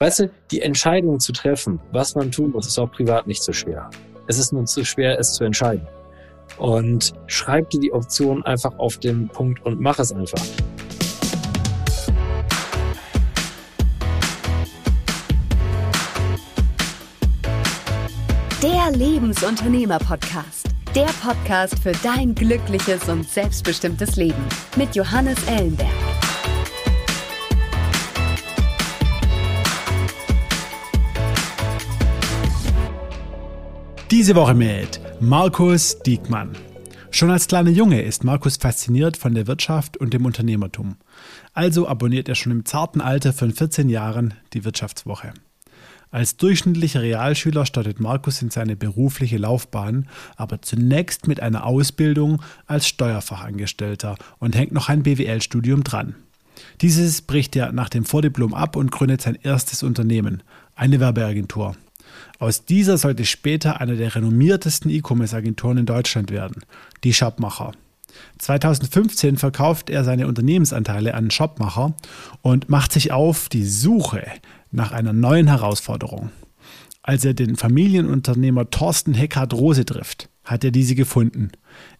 Weißt du, die Entscheidung zu treffen, was man tun muss, ist auch privat nicht so schwer. Es ist nur zu schwer, es zu entscheiden. Und schreib dir die Option einfach auf den Punkt und mach es einfach. Der Lebensunternehmer-Podcast. Der Podcast für dein glückliches und selbstbestimmtes Leben mit Johannes Ellenberg. Diese Woche mit Markus Diekmann. Schon als kleiner Junge ist Markus fasziniert von der Wirtschaft und dem Unternehmertum. Also abonniert er schon im zarten Alter von 14 Jahren die Wirtschaftswoche. Als durchschnittlicher Realschüler startet Markus in seine berufliche Laufbahn, aber zunächst mit einer Ausbildung als Steuerfachangestellter und hängt noch ein BWL-Studium dran. Dieses bricht er nach dem Vordiplom ab und gründet sein erstes Unternehmen, eine Werbeagentur. Aus dieser sollte später eine der renommiertesten E-Commerce-Agenturen in Deutschland werden, die Shopmacher. 2015 verkauft er seine Unternehmensanteile an Shopmacher und macht sich auf die Suche nach einer neuen Herausforderung. Als er den Familienunternehmer Thorsten Heckhardt Rose trifft, hat er diese gefunden.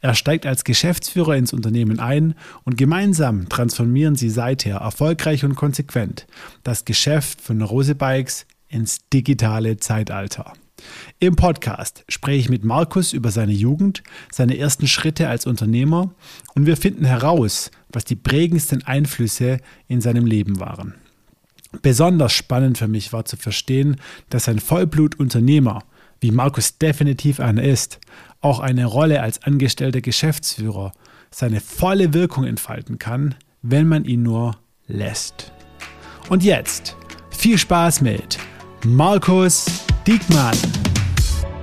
Er steigt als Geschäftsführer ins Unternehmen ein und gemeinsam transformieren sie seither erfolgreich und konsequent das Geschäft von Rose Bikes ins digitale Zeitalter. Im Podcast spreche ich mit Markus über seine Jugend, seine ersten Schritte als Unternehmer und wir finden heraus, was die prägendsten Einflüsse in seinem Leben waren. Besonders spannend für mich war zu verstehen, dass ein Vollblutunternehmer, wie Markus definitiv einer ist, auch eine Rolle als angestellter Geschäftsführer seine volle Wirkung entfalten kann, wenn man ihn nur lässt. Und jetzt viel Spaß mit Markus Diekmann.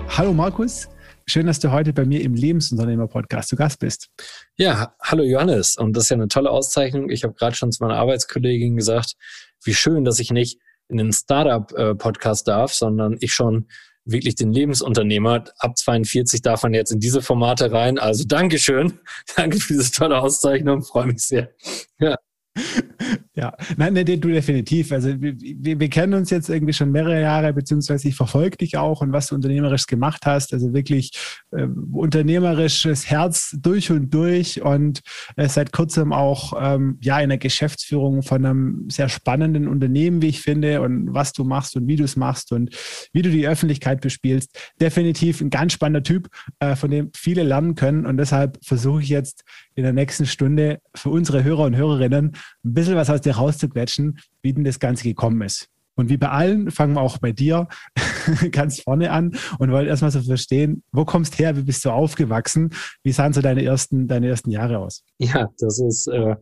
Hallo Markus, schön, dass du heute bei mir im Lebensunternehmer-Podcast zu Gast bist. Ja, hallo Johannes. Und das ist ja eine tolle Auszeichnung. Ich habe gerade schon zu meiner Arbeitskollegin gesagt, wie schön, dass ich nicht in den Startup-Podcast darf, sondern ich schon wirklich den Lebensunternehmer. Ab 42 darf man jetzt in diese Formate rein. Also Dankeschön. Danke für diese tolle Auszeichnung. Freue mich sehr. Ja. Ja, nein, nein, du definitiv. Also wir, wir, kennen uns jetzt irgendwie schon mehrere Jahre, beziehungsweise ich verfolge dich auch und was du unternehmerisch gemacht hast. Also wirklich äh, unternehmerisches Herz durch und durch und äh, seit kurzem auch ähm, ja in der Geschäftsführung von einem sehr spannenden Unternehmen, wie ich finde, und was du machst und wie du es machst und wie du die Öffentlichkeit bespielst. Definitiv ein ganz spannender Typ, äh, von dem viele lernen können. Und deshalb versuche ich jetzt in der nächsten Stunde für unsere Hörer und Hörerinnen ein bisschen was aus dir rauszuquetschen, wie denn das Ganze gekommen ist. Und wie bei allen fangen wir auch bei dir ganz vorne an und wollen erstmal so verstehen, wo kommst her, wie bist du aufgewachsen, wie sahen so deine ersten, deine ersten Jahre aus? Ja, das ist, äh,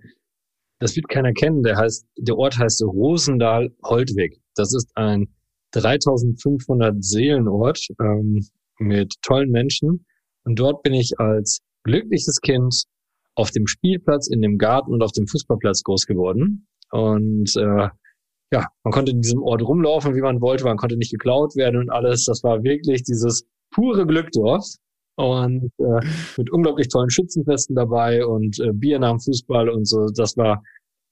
das wird keiner kennen. Der heißt, der Ort heißt Rosendahl-Holtweg. Das ist ein 3500 Seelenort ähm, mit tollen Menschen. Und dort bin ich als glückliches Kind auf dem Spielplatz, in dem Garten und auf dem Fußballplatz groß geworden. Und äh, ja, man konnte in diesem Ort rumlaufen, wie man wollte, man konnte nicht geklaut werden und alles. Das war wirklich dieses pure Glück dort. Und äh, mit unglaublich tollen Schützenfesten dabei und äh, Bier nach dem Fußball und so. Das war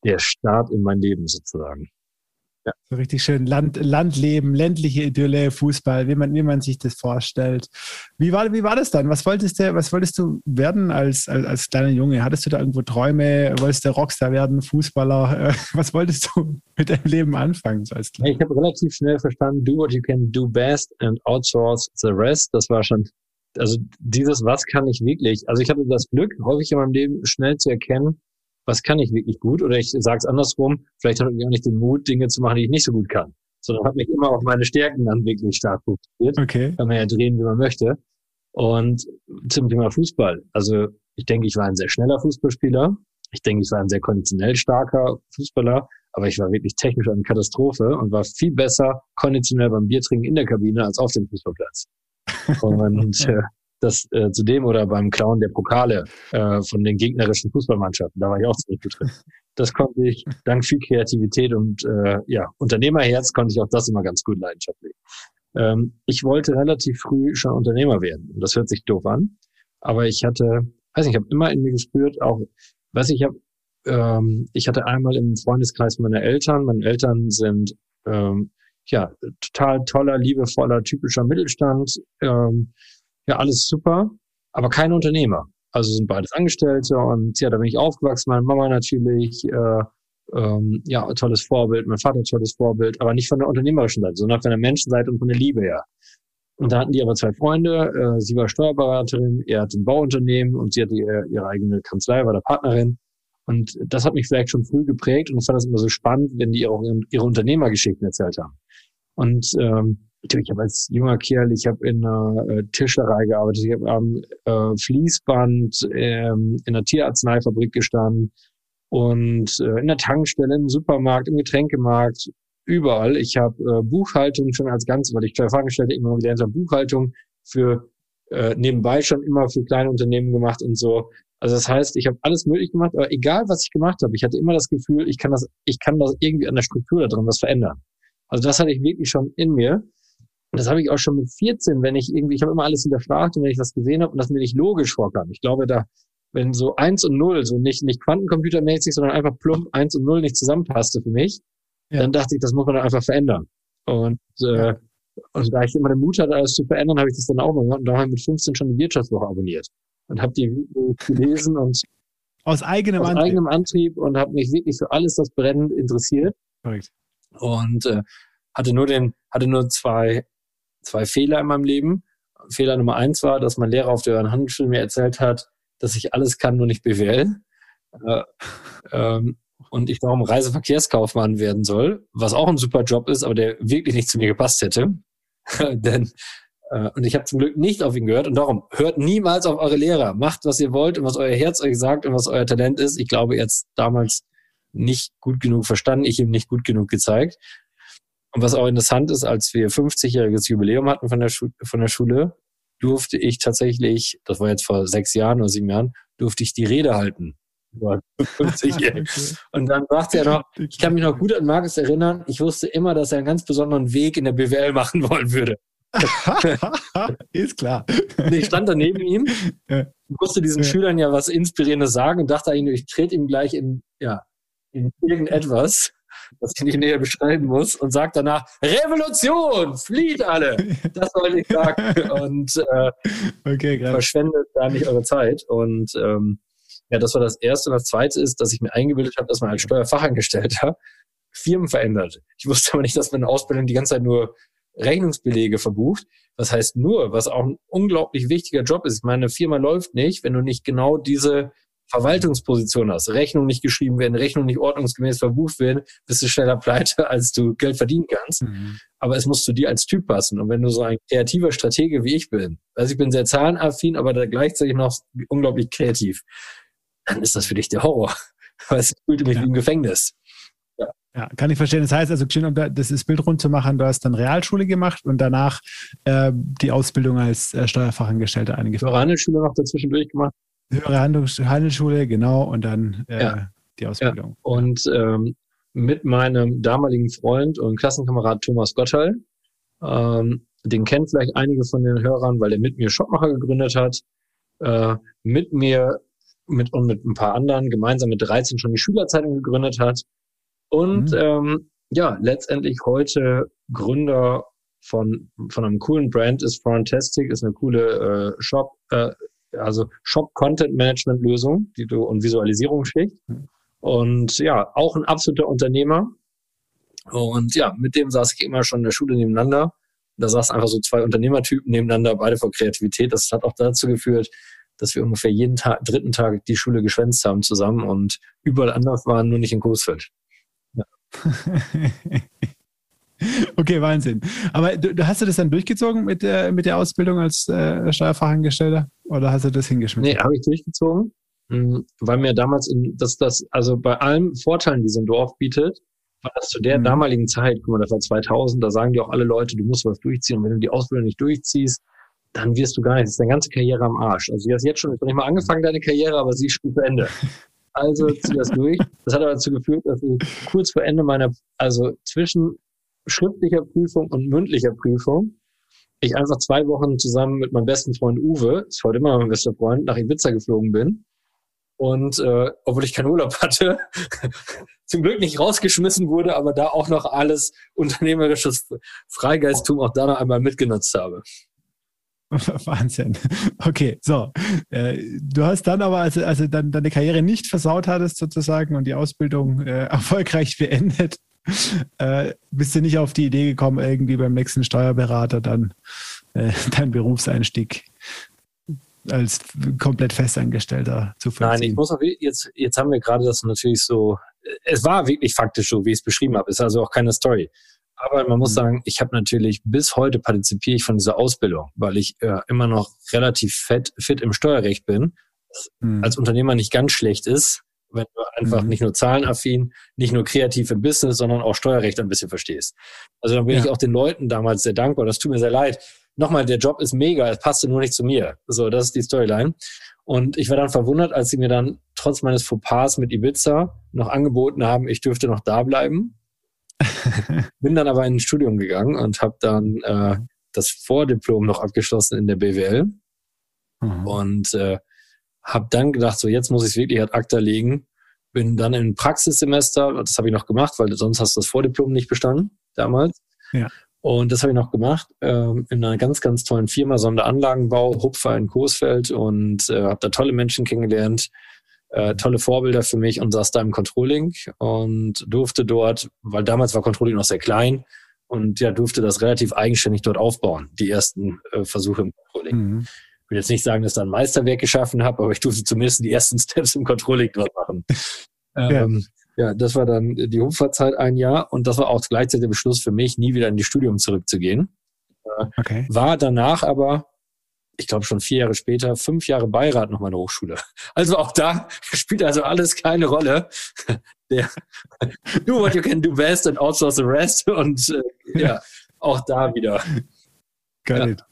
der Start in mein Leben sozusagen. Ja. So richtig schön Land, Landleben, ländliche Idylle, Fußball, wie man, wie man sich das vorstellt. Wie war, wie war das dann? Was wolltest du, was wolltest du werden als, als, als kleiner Junge? Hattest du da irgendwo Träume? Wolltest du Rockstar werden, Fußballer? Was wolltest du mit deinem Leben anfangen? So als ich habe relativ schnell verstanden, do what you can do best and outsource the rest. Das war schon, also dieses, was kann ich wirklich? Also ich hatte das Glück, häufig in meinem Leben schnell zu erkennen, was kann ich wirklich gut? Oder ich sage es andersrum, vielleicht habe ich auch nicht den Mut, Dinge zu machen, die ich nicht so gut kann. Sondern habe mich immer auf meine Stärken dann wirklich stark fokussiert. Okay. Kann man ja drehen, wie man möchte. Und zum Thema Fußball. Also ich denke, ich war ein sehr schneller Fußballspieler. Ich denke, ich war ein sehr konditionell starker Fußballer, aber ich war wirklich technisch eine Katastrophe und war viel besser konditionell beim Biertrinken in der Kabine als auf dem Fußballplatz. Und äh, das äh, zu dem oder beim Clown der Pokale äh, von den gegnerischen Fußballmannschaften. Da war ich auch ziemlich gut drin. Das konnte ich dank viel Kreativität und äh, ja Unternehmerherz konnte ich auch das immer ganz gut leidenschaftlich. Ähm, ich wollte relativ früh schon Unternehmer werden. Und das hört sich doof an, aber ich hatte, weiß nicht, ich habe immer in mir gespürt, auch, weiß ich, ich habe ähm, ich hatte einmal im Freundeskreis meine Eltern. Meine Eltern sind ähm, ja, total toller, liebevoller, typischer Mittelstand. Ähm, ja, alles super, aber kein Unternehmer. Also sind beides Angestellte und ja, da bin ich aufgewachsen, meine Mama natürlich, äh, ähm, ja, tolles Vorbild, mein Vater tolles Vorbild, aber nicht von der unternehmerischen Seite, sondern von der Menschenseite und von der Liebe her. Und da hatten die aber zwei Freunde, äh, sie war Steuerberaterin, er hat ein Bauunternehmen und sie hatte ihre, ihre eigene Kanzlei, war der Partnerin. Und das hat mich vielleicht schon früh geprägt und ich fand das immer so spannend, wenn die ihre, ihre Unternehmergeschichten erzählt haben. Und ähm, ich habe als junger Kerl, ich habe in einer äh, Tischlerei gearbeitet, ich habe am äh, Fließband ähm, in einer Tierarzneifabrik gestanden und äh, in der Tankstelle, im Supermarkt, im Getränkemarkt, überall. Ich habe äh, Buchhaltung schon als ganz, weil ich Fachangestellte immer gelernt habe, Buchhaltung für äh, nebenbei schon immer für kleine Unternehmen gemacht und so. Also das heißt, ich habe alles möglich gemacht, aber egal was ich gemacht habe, ich hatte immer das Gefühl, ich kann das, ich kann das irgendwie an der Struktur da drin was verändern. Also das hatte ich wirklich schon in mir. Und das habe ich auch schon mit 14, wenn ich irgendwie, ich habe immer alles hinterfragt und wenn ich was gesehen habe und das mir nicht logisch vorkam. Ich glaube, da, wenn so eins und null, so nicht, nicht quantencomputermäßig, sondern einfach plump eins und null nicht zusammenpasste für mich, ja. dann dachte ich, das muss man dann einfach verändern. Und, äh, und da ich immer den Mut hatte, alles zu verändern, habe ich das dann auch gemacht und da habe ich mit 15 schon die Wirtschaftswoche abonniert und habe die gelesen und aus eigenem aus Antrieb. eigenem Antrieb und habe mich wirklich für alles, das brennend interessiert. Korrekt. Und äh, hatte nur den, hatte nur zwei, zwei Fehler in meinem Leben. Fehler Nummer eins war, dass mein Lehrer auf der Handelsschule mir erzählt hat, dass ich alles kann, nur nicht BWL. Äh, ähm, und ich darum Reiseverkehrskaufmann werden soll, was auch ein super Job ist, aber der wirklich nicht zu mir gepasst hätte. Denn äh, und ich habe zum Glück nicht auf ihn gehört und darum hört niemals auf eure Lehrer, macht was ihr wollt und was euer Herz euch sagt und was euer Talent ist. Ich glaube, jetzt damals nicht gut genug verstanden, ich ihm nicht gut genug gezeigt. Und was auch interessant ist, als wir 50-jähriges Jubiläum hatten von der, Schu von der Schule, durfte ich tatsächlich, das war jetzt vor sechs Jahren oder sieben Jahren, durfte ich die Rede halten. 50 okay. Und dann sagte er noch, ich kann mich noch gut an Markus erinnern, ich wusste immer, dass er einen ganz besonderen Weg in der BWL machen wollen würde. ist klar. Ich stand da neben ihm, musste diesen ja. Schülern ja was Inspirierendes sagen und dachte eigentlich, ich trete ihm gleich in, ja, in irgendetwas, was ich nicht näher beschreiben muss, und sagt danach, Revolution, flieht alle. Das wollte ich sagen. Und äh, okay, verschwendet da nicht eure Zeit. Und ähm, ja, das war das Erste. Und das Zweite ist, dass ich mir eingebildet habe, dass man als Steuerfachangestellter Firmen verändert. Ich wusste aber nicht, dass man in Ausbildung die ganze Zeit nur Rechnungsbelege verbucht. Was heißt nur, was auch ein unglaublich wichtiger Job ist. Meine Firma läuft nicht, wenn du nicht genau diese Verwaltungsposition hast. Rechnung nicht geschrieben werden, Rechnung nicht ordnungsgemäß verbucht werden, bist du schneller pleite, als du Geld verdienen kannst. Mhm. Aber es muss zu dir als Typ passen. Und wenn du so ein kreativer Stratege wie ich bin, also ich bin sehr zahlenaffin, aber da gleichzeitig noch unglaublich kreativ, dann ist das für dich der Horror. Weil es fühlt mich ja. wie im Gefängnis. Ja, kann ich verstehen. Das heißt also, um das Bild rund zu machen, du hast dann Realschule gemacht und danach äh, die Ausbildung als äh, Steuerfachangestellter eingeführt. Handelsschule noch dazwischen durchgemacht. Höhere Handelsschule, genau, und dann äh, ja. die Ausbildung. Ja. Und ähm, mit meinem damaligen Freund und Klassenkamerad Thomas Gottschall, ähm, den kennen vielleicht einige von den Hörern, weil er mit mir Shopmacher gegründet hat, äh, mit mir mit, und mit ein paar anderen gemeinsam mit 13 schon die Schülerzeitung gegründet hat und mhm. ähm, ja, letztendlich heute Gründer von, von einem coolen Brand ist Fantastic, ist eine coole äh, Shop, äh, also Shop Content Management Lösung, die du und Visualisierungsschicht. Mhm. Und ja, auch ein absoluter Unternehmer. Und ja, mit dem saß ich immer schon in der Schule nebeneinander. Da saßen einfach so zwei Unternehmertypen nebeneinander, beide vor Kreativität. Das hat auch dazu geführt, dass wir ungefähr jeden Tag, dritten Tag die Schule geschwänzt haben zusammen und überall anders waren, nur nicht in Coesfeld. okay, Wahnsinn. Aber du, hast du das dann durchgezogen mit der, mit der Ausbildung als äh, Steuerfachangestellter oder hast du das hingeschmissen? Nee, habe ich durchgezogen, hm, weil mir damals, in, dass das, also bei allen Vorteilen, die so ein Dorf bietet, war das zu der mhm. damaligen Zeit, guck mal, das war 2000, da sagen dir auch alle Leute, du musst was durchziehen und wenn du die Ausbildung nicht durchziehst, dann wirst du gar nicht, das ist deine ganze Karriere am Arsch. Also du hast jetzt schon, ich noch nicht mal angefangen, deine Karriere, aber sie ist schon zu Ende. Also zieh das durch. Das hat aber dazu geführt, dass ich kurz vor Ende meiner, also zwischen schriftlicher Prüfung und mündlicher Prüfung, ich einfach zwei Wochen zusammen mit meinem besten Freund Uwe, ist heute immer mein bester Freund, nach Ibiza geflogen bin Und äh, obwohl ich keinen Urlaub hatte, zum Glück nicht rausgeschmissen wurde, aber da auch noch alles unternehmerisches Freigeisttum auch da noch einmal mitgenutzt habe. Wahnsinn. Okay, so. Äh, du hast dann aber, also, also dann deine Karriere nicht versaut hattest sozusagen und die Ausbildung äh, erfolgreich beendet, äh, bist du nicht auf die Idee gekommen, irgendwie beim nächsten Steuerberater dann äh, deinen Berufseinstieg als komplett Festangestellter zu vollziehen? Nein, ich muss auch, jetzt, jetzt haben wir gerade das natürlich so, es war wirklich faktisch so, wie ich es beschrieben habe. Ist also auch keine Story. Aber man muss mhm. sagen, ich habe natürlich bis heute partizipiere ich von dieser Ausbildung, weil ich äh, immer noch relativ fett, fit im Steuerrecht bin. Mhm. Als Unternehmer nicht ganz schlecht ist, wenn du einfach mhm. nicht nur zahlenaffin, nicht nur kreativ im Business, sondern auch Steuerrecht ein bisschen verstehst. Also dann bin ja. ich auch den Leuten damals sehr dankbar. Das tut mir sehr leid. Nochmal, der Job ist mega, es passte nur nicht zu mir. So, das ist die Storyline. Und ich war dann verwundert, als sie mir dann trotz meines Fauxpas mit Ibiza noch angeboten haben, ich dürfte noch da bleiben. Bin dann aber in ein Studium gegangen und habe dann äh, das Vordiplom noch abgeschlossen in der BWL. Mhm. Und äh, habe dann gedacht, so jetzt muss ich es wirklich ad acta legen. Bin dann im Praxissemester, das habe ich noch gemacht, weil sonst hast du das Vordiplom nicht bestanden damals. Ja. Und das habe ich noch gemacht ähm, in einer ganz, ganz tollen Firma, Sonderanlagenbau, Hupfer in Coesfeld und äh, habe da tolle Menschen kennengelernt, äh, tolle Vorbilder für mich und saß da im Controlling und durfte dort, weil damals war Controlling noch sehr klein und ja, durfte das relativ eigenständig dort aufbauen, die ersten äh, Versuche im Controlling. Mhm. Ich will jetzt nicht sagen, dass ich da ein Meisterwerk geschaffen habe, aber ich durfte zumindest die ersten Steps im Controlling dort machen. ähm, ja. ja, das war dann die Hupferzeit ein Jahr und das war auch gleichzeitig der Beschluss für mich, nie wieder in die Studium zurückzugehen. Äh, okay. War danach aber ich glaube schon vier Jahre später, fünf Jahre Beirat noch meine Hochschule. Also auch da spielt also alles keine Rolle. Der, do what you can do best and outsource the rest. Und äh, ja, auch da wieder. Geil. Ja.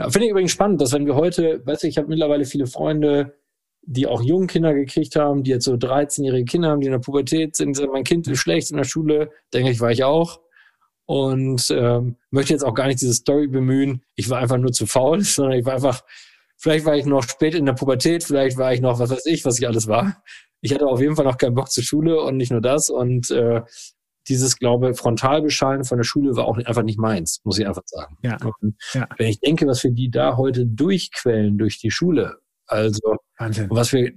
Ja Finde ich übrigens spannend, dass wenn wir heute, weißt du, ich habe mittlerweile viele Freunde, die auch junge Kinder gekriegt haben, die jetzt so 13-jährige Kinder haben, die in der Pubertät sind, mein Kind ist schlecht in der Schule, denke ich, war ich auch und ähm, möchte jetzt auch gar nicht diese Story bemühen. Ich war einfach nur zu faul, sondern ich war einfach, vielleicht war ich noch spät in der Pubertät, vielleicht war ich noch, was weiß ich, was ich alles war. Ich hatte auf jeden Fall noch keinen Bock zur Schule und nicht nur das. Und äh, dieses, glaube Frontalbeschallen von der Schule war auch einfach nicht meins, muss ich einfach sagen. Ja. ja. Wenn ich denke, was wir die da heute durchquellen durch die Schule, also Wahnsinn. was wir äh,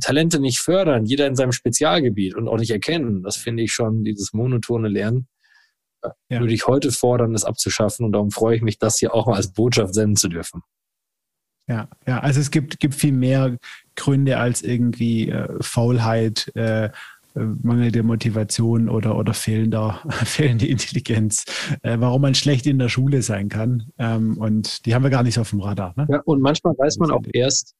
Talente nicht fördern, jeder in seinem Spezialgebiet und auch nicht erkennen, das finde ich schon dieses monotone Lernen ja. würde ich heute fordern, das abzuschaffen. Und darum freue ich mich, das hier auch mal als Botschaft senden zu dürfen. Ja, ja, also es gibt, gibt viel mehr Gründe als irgendwie äh, Faulheit, äh, äh mangelnde Motivation oder, oder fehlender, fehlende Intelligenz, äh, warum man schlecht in der Schule sein kann. Ähm, und die haben wir gar nicht auf dem Radar. Ne? Ja, und manchmal weiß man auch erst,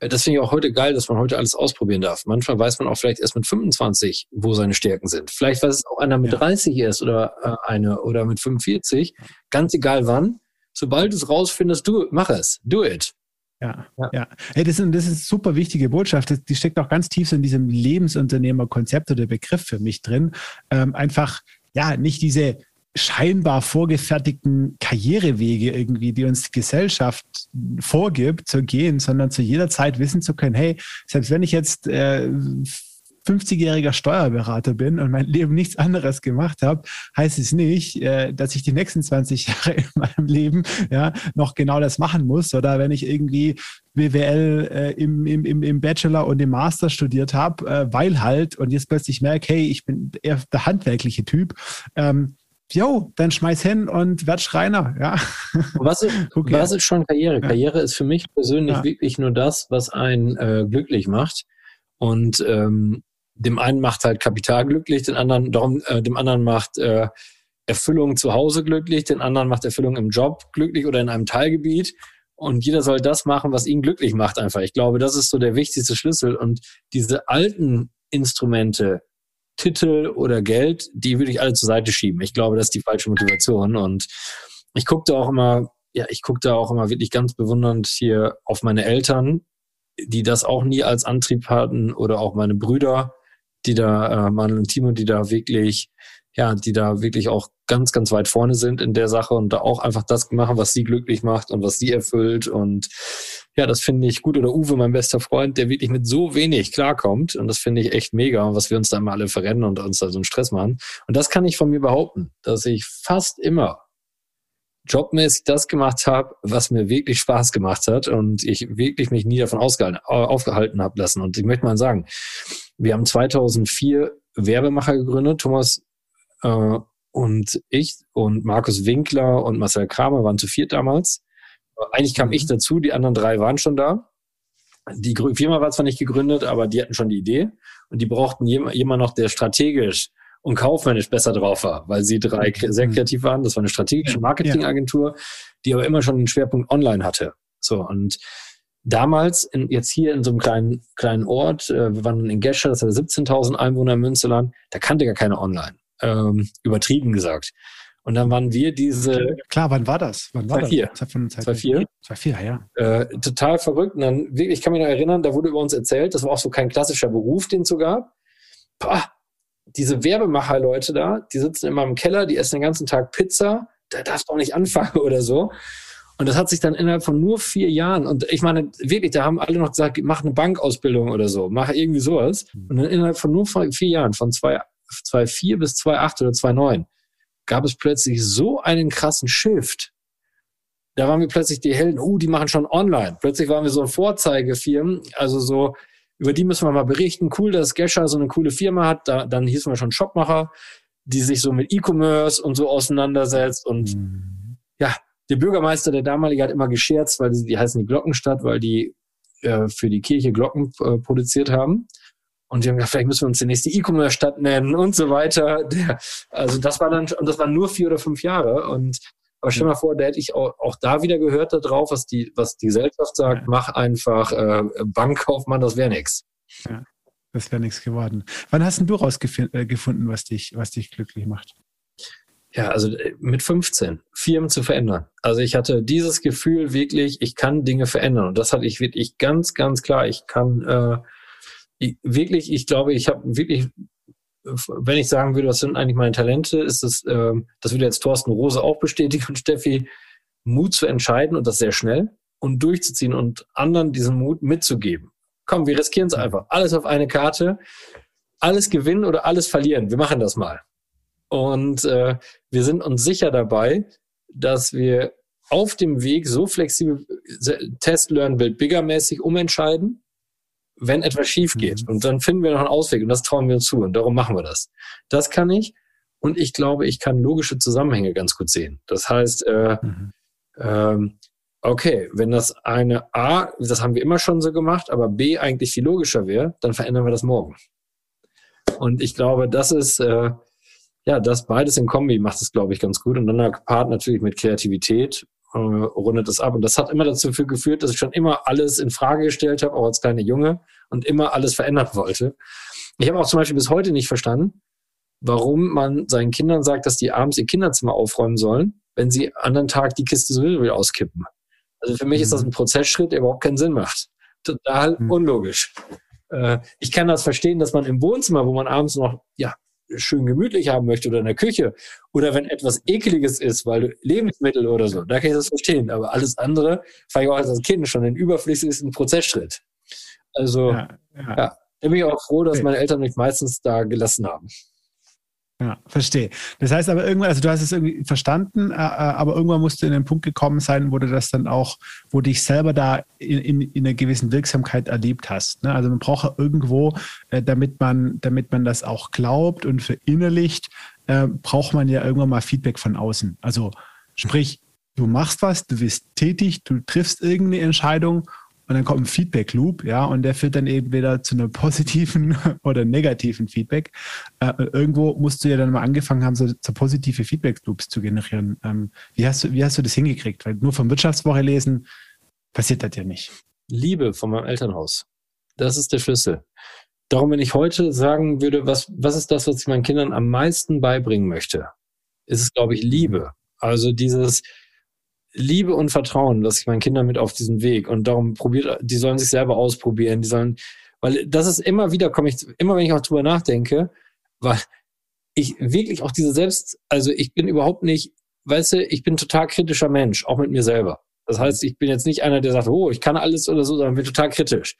äh, das finde ich auch heute geil, dass man heute alles ausprobieren darf. Manchmal weiß man auch vielleicht erst mit 25, wo seine Stärken sind. Vielleicht weiß es auch einer mit ja. 30 erst oder äh, eine oder mit 45. Ganz egal wann. Sobald du es rausfindest, du mach es. Do it. Ja, ja. ja. Hey, das, ist, das ist eine super wichtige Botschaft. Das, die steckt auch ganz tief so in diesem Lebensunternehmerkonzept oder Begriff für mich drin. Ähm, einfach, ja, nicht diese scheinbar vorgefertigten Karrierewege irgendwie, die uns die Gesellschaft vorgibt, zu gehen, sondern zu jeder Zeit wissen zu können, hey, selbst wenn ich jetzt äh, 50-jähriger Steuerberater bin und mein Leben nichts anderes gemacht habe, heißt es nicht, äh, dass ich die nächsten 20 Jahre in meinem Leben ja, noch genau das machen muss. Oder wenn ich irgendwie BWL äh, im, im, im Bachelor und im Master studiert habe, äh, weil halt und jetzt plötzlich merke, hey, ich bin eher der handwerkliche Typ. Ähm, jo, dann schmeiß hin und werd Schreiner, ja. Was ist, okay. was ist schon Karriere? Ja. Karriere ist für mich persönlich ja. wirklich nur das, was einen äh, glücklich macht. Und ähm, dem einen macht halt Kapital glücklich, den anderen, darum, äh, dem anderen macht äh, Erfüllung zu Hause glücklich, den anderen macht Erfüllung im Job glücklich oder in einem Teilgebiet. Und jeder soll das machen, was ihn glücklich macht einfach. Ich glaube, das ist so der wichtigste Schlüssel. Und diese alten Instrumente, Titel oder Geld, die würde ich alle zur Seite schieben. Ich glaube, das ist die falsche Motivation. Und ich guckte auch immer, ja, ich guckte auch immer wirklich ganz bewundernd hier auf meine Eltern, die das auch nie als Antrieb hatten, oder auch meine Brüder, die da, äh, Manuel und Timo, die da wirklich ja, die da wirklich auch ganz, ganz weit vorne sind in der Sache und da auch einfach das machen, was sie glücklich macht und was sie erfüllt. Und ja, das finde ich gut. Oder Uwe, mein bester Freund, der wirklich mit so wenig klarkommt. Und das finde ich echt mega, was wir uns da immer alle verrennen und uns da so einen Stress machen. Und das kann ich von mir behaupten, dass ich fast immer jobmäßig das gemacht habe, was mir wirklich Spaß gemacht hat und ich wirklich mich nie davon aufgehalten habe lassen. Und ich möchte mal sagen, wir haben 2004 Werbemacher gegründet. Thomas äh, und ich und Markus Winkler und Marcel Kramer waren zu viert damals. Eigentlich kam ich mhm. dazu, die anderen drei waren schon da. Die Firma war zwar nicht gegründet, aber die hatten schon die Idee und die brauchten jemand noch, der strategisch und kaufmännisch besser drauf war, weil sie drei mhm. sehr kreativ waren. Das war eine strategische Marketingagentur, die aber immer schon den Schwerpunkt online hatte. So und damals in, jetzt hier in so einem kleinen kleinen Ort, äh, wir waren in Gescher, das hatte 17.000 Einwohner im Münsterland, da kannte gar keine online ähm, übertrieben gesagt. Und dann waren wir diese. Klar, wann war das? Wann war 2004. das? 2004. 2004, ja. Äh, total verrückt. Und dann, wirklich, ich kann mich noch erinnern, da wurde über uns erzählt, das war auch so kein klassischer Beruf, den es so gab. Pah, diese Werbemacher-Leute da, die sitzen immer im Keller, die essen den ganzen Tag Pizza, da darfst du auch nicht anfangen oder so. Und das hat sich dann innerhalb von nur vier Jahren, und ich meine, wirklich, da haben alle noch gesagt, mach eine Bankausbildung oder so, mach irgendwie sowas. Hm. Und dann innerhalb von nur vier Jahren, von zwei 2.4 bis 2.8 oder 2.9 gab es plötzlich so einen krassen Shift. Da waren wir plötzlich die Helden, oh, die machen schon online. Plötzlich waren wir so Vorzeigefirmen, also so, über die müssen wir mal berichten. Cool, dass Gescher so eine coole Firma hat. Da, dann hießen wir schon Shopmacher, die sich so mit E-Commerce und so auseinandersetzt. Und mhm. ja, der Bürgermeister, der damalige, hat immer gescherzt, weil die, die heißen die Glockenstadt, weil die äh, für die Kirche Glocken äh, produziert haben. Und die haben gesagt, vielleicht müssen wir uns die nächste E-Commerce-Stadt nennen und so weiter. Der, also das war dann, und das waren nur vier oder fünf Jahre. Und aber stell dir mal vor, da hätte ich auch, auch da wieder gehört darauf, was die, was die Gesellschaft sagt, ja. mach einfach äh, Bankkaufmann, das wäre nichts. Ja, das wäre nichts geworden. Wann hast denn du rausgefunden, äh, was dich, was dich glücklich macht? Ja, also äh, mit 15 Firmen zu verändern. Also ich hatte dieses Gefühl wirklich, ich kann Dinge verändern. Und das hatte ich wirklich ganz, ganz klar. Ich kann äh, ich, wirklich, ich glaube, ich habe wirklich, wenn ich sagen würde, was sind eigentlich meine Talente, ist es, äh, das würde jetzt Thorsten Rose auch bestätigen und Steffi, Mut zu entscheiden und das sehr schnell und durchzuziehen und anderen diesen Mut mitzugeben. Komm, wir riskieren es einfach. Alles auf eine Karte. Alles gewinnen oder alles verlieren. Wir machen das mal. Und äh, wir sind uns sicher dabei, dass wir auf dem Weg so flexibel Test, Learn, Build, Bigger mäßig umentscheiden wenn etwas schief geht. Mhm. Und dann finden wir noch einen Ausweg und das trauen wir uns zu und darum machen wir das. Das kann ich und ich glaube, ich kann logische Zusammenhänge ganz gut sehen. Das heißt, äh, mhm. ähm, okay, wenn das eine A, das haben wir immer schon so gemacht, aber B eigentlich viel logischer wäre, dann verändern wir das morgen. Und ich glaube, das ist, äh, ja, das beides in Kombi macht es, glaube ich, ganz gut. Und dann gepaart natürlich mit Kreativität äh, rundet es ab. Und das hat immer dazu geführt, dass ich schon immer alles in Frage gestellt habe, auch als kleiner Junge und immer alles verändern wollte. Ich habe auch zum Beispiel bis heute nicht verstanden, warum man seinen Kindern sagt, dass die abends ihr Kinderzimmer aufräumen sollen, wenn sie anderen Tag die Kiste sowieso wieder auskippen. Also für mich mhm. ist das mhm. ein Prozessschritt, der überhaupt keinen Sinn macht. Total mhm. unlogisch. Äh, ich kann das verstehen, dass man im Wohnzimmer, wo man abends noch ja, schön gemütlich haben möchte oder in der Küche oder wenn etwas ekeliges ist, weil Lebensmittel oder so, da kann ich das verstehen. Aber alles andere fand ich auch als Kind schon den überflüssigsten Prozessschritt. Also, ja, ja. ja, da bin ich auch froh, dass meine Eltern mich meistens da gelassen haben. Ja, verstehe. Das heißt aber irgendwann, also du hast es irgendwie verstanden, äh, äh, aber irgendwann musst du in den Punkt gekommen sein, wo du das dann auch, wo du dich selber da in, in, in einer gewissen Wirksamkeit erlebt hast. Ne? Also man braucht irgendwo, äh, damit man, damit man das auch glaubt und verinnerlicht, äh, braucht man ja irgendwann mal Feedback von außen. Also sprich, du machst was, du bist tätig, du triffst irgendeine Entscheidung und dann kommt ein Feedback-Loop, ja, und der führt dann eben wieder zu einem positiven oder negativen Feedback. Äh, irgendwo musst du ja dann mal angefangen haben, so, so positive Feedback-Loops zu generieren. Ähm, wie, hast du, wie hast du das hingekriegt? Weil nur vom Wirtschaftswoche lesen passiert das ja nicht. Liebe von meinem Elternhaus. Das ist der Schlüssel. Darum, wenn ich heute sagen würde, was, was ist das, was ich meinen Kindern am meisten beibringen möchte, ist es, glaube ich, Liebe. Also dieses, Liebe und Vertrauen lasse ich meinen Kindern mit auf diesen Weg. Und darum probiert, die sollen sich selber ausprobieren. Die sollen, weil das ist immer wieder, komme ich, immer wenn ich auch drüber nachdenke, weil ich wirklich auch diese Selbst, also ich bin überhaupt nicht, weißt du, ich bin total kritischer Mensch, auch mit mir selber. Das heißt, ich bin jetzt nicht einer, der sagt, oh, ich kann alles oder so, sondern bin total kritisch.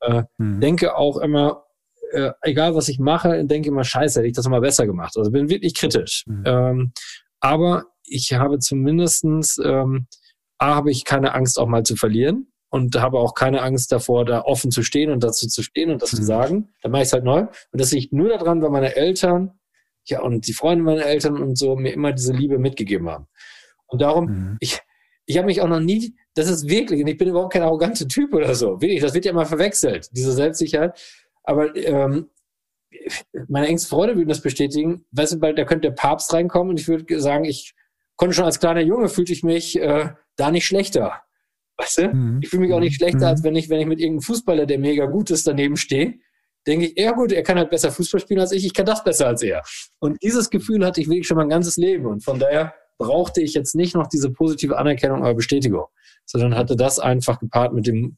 Äh, mhm. Denke auch immer, äh, egal was ich mache, denke immer, scheiße, hätte ich das mal besser gemacht. Also bin wirklich kritisch. Mhm. Ähm, aber ich habe zumindestens ähm, A, habe ich keine Angst, auch mal zu verlieren und habe auch keine Angst davor, da offen zu stehen und dazu zu stehen und das mhm. zu sagen. Dann mache ich es halt neu. Und das liegt nur daran, weil meine Eltern, ja, und die Freunde meiner Eltern und so mir immer diese Liebe mitgegeben haben. Und darum, mhm. ich, ich habe mich auch noch nie, das ist wirklich, und ich bin überhaupt kein arroganter Typ oder so. Wirklich, das wird ja immer verwechselt, diese Selbstsicherheit. Aber ähm, meine engsten Freunde würden das bestätigen. Weißt du, weil da könnte der Papst reinkommen und ich würde sagen, ich konnte schon als kleiner Junge fühlte ich mich äh, da nicht schlechter. Weißt du? Mhm. Ich fühle mich auch nicht schlechter, mhm. als wenn ich, wenn ich mit irgendeinem Fußballer, der mega gut ist, daneben stehe. Denke ich, ja gut, er kann halt besser Fußball spielen als ich, ich kann das besser als er. Und dieses Gefühl hatte ich wirklich schon mein ganzes Leben. Und von daher brauchte ich jetzt nicht noch diese positive Anerkennung oder Bestätigung, sondern hatte das einfach gepaart mit dem,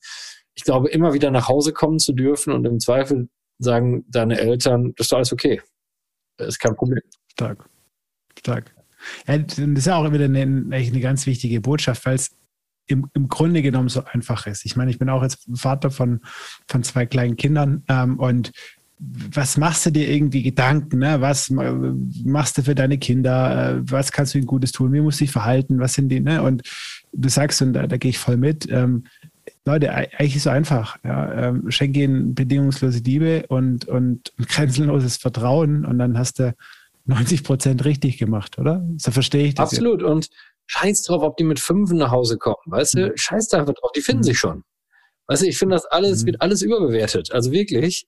ich glaube, immer wieder nach Hause kommen zu dürfen und im Zweifel sagen deine Eltern, das ist alles okay. Das ist kein Problem. Stark. Stark. Ja, das ist ja auch wieder eine, eine ganz wichtige Botschaft, weil es im, im Grunde genommen so einfach ist. Ich meine, ich bin auch jetzt Vater von, von zwei kleinen Kindern ähm, und was machst du dir irgendwie Gedanken? Ne? Was machst du für deine Kinder? Äh, was kannst du ihnen Gutes tun? Wie musst du dich verhalten? Was sind die? Ne? Und du sagst, und da, da gehe ich voll mit, ähm, Leute, eigentlich ist es so einfach. Ja? Ähm, schenke ihnen bedingungslose Liebe und, und grenzenloses Vertrauen und dann hast du 90 Prozent richtig gemacht, oder? So verstehe ich das. Absolut. Jetzt. Und scheiß drauf, ob die mit fünf nach Hause kommen. Weißt du, mhm. scheiß drauf. Die finden mhm. sich schon. Weißt du, ich finde das alles, mhm. wird alles überbewertet. Also wirklich,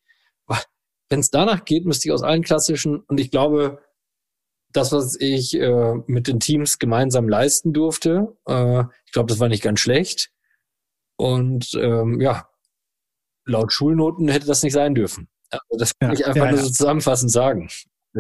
wenn es danach geht, müsste ich aus allen klassischen, und ich glaube, das, was ich äh, mit den Teams gemeinsam leisten durfte, äh, ich glaube, das war nicht ganz schlecht. Und ähm, ja, laut Schulnoten hätte das nicht sein dürfen. Also das kann ja, ich einfach ja, nur so zusammenfassend sagen.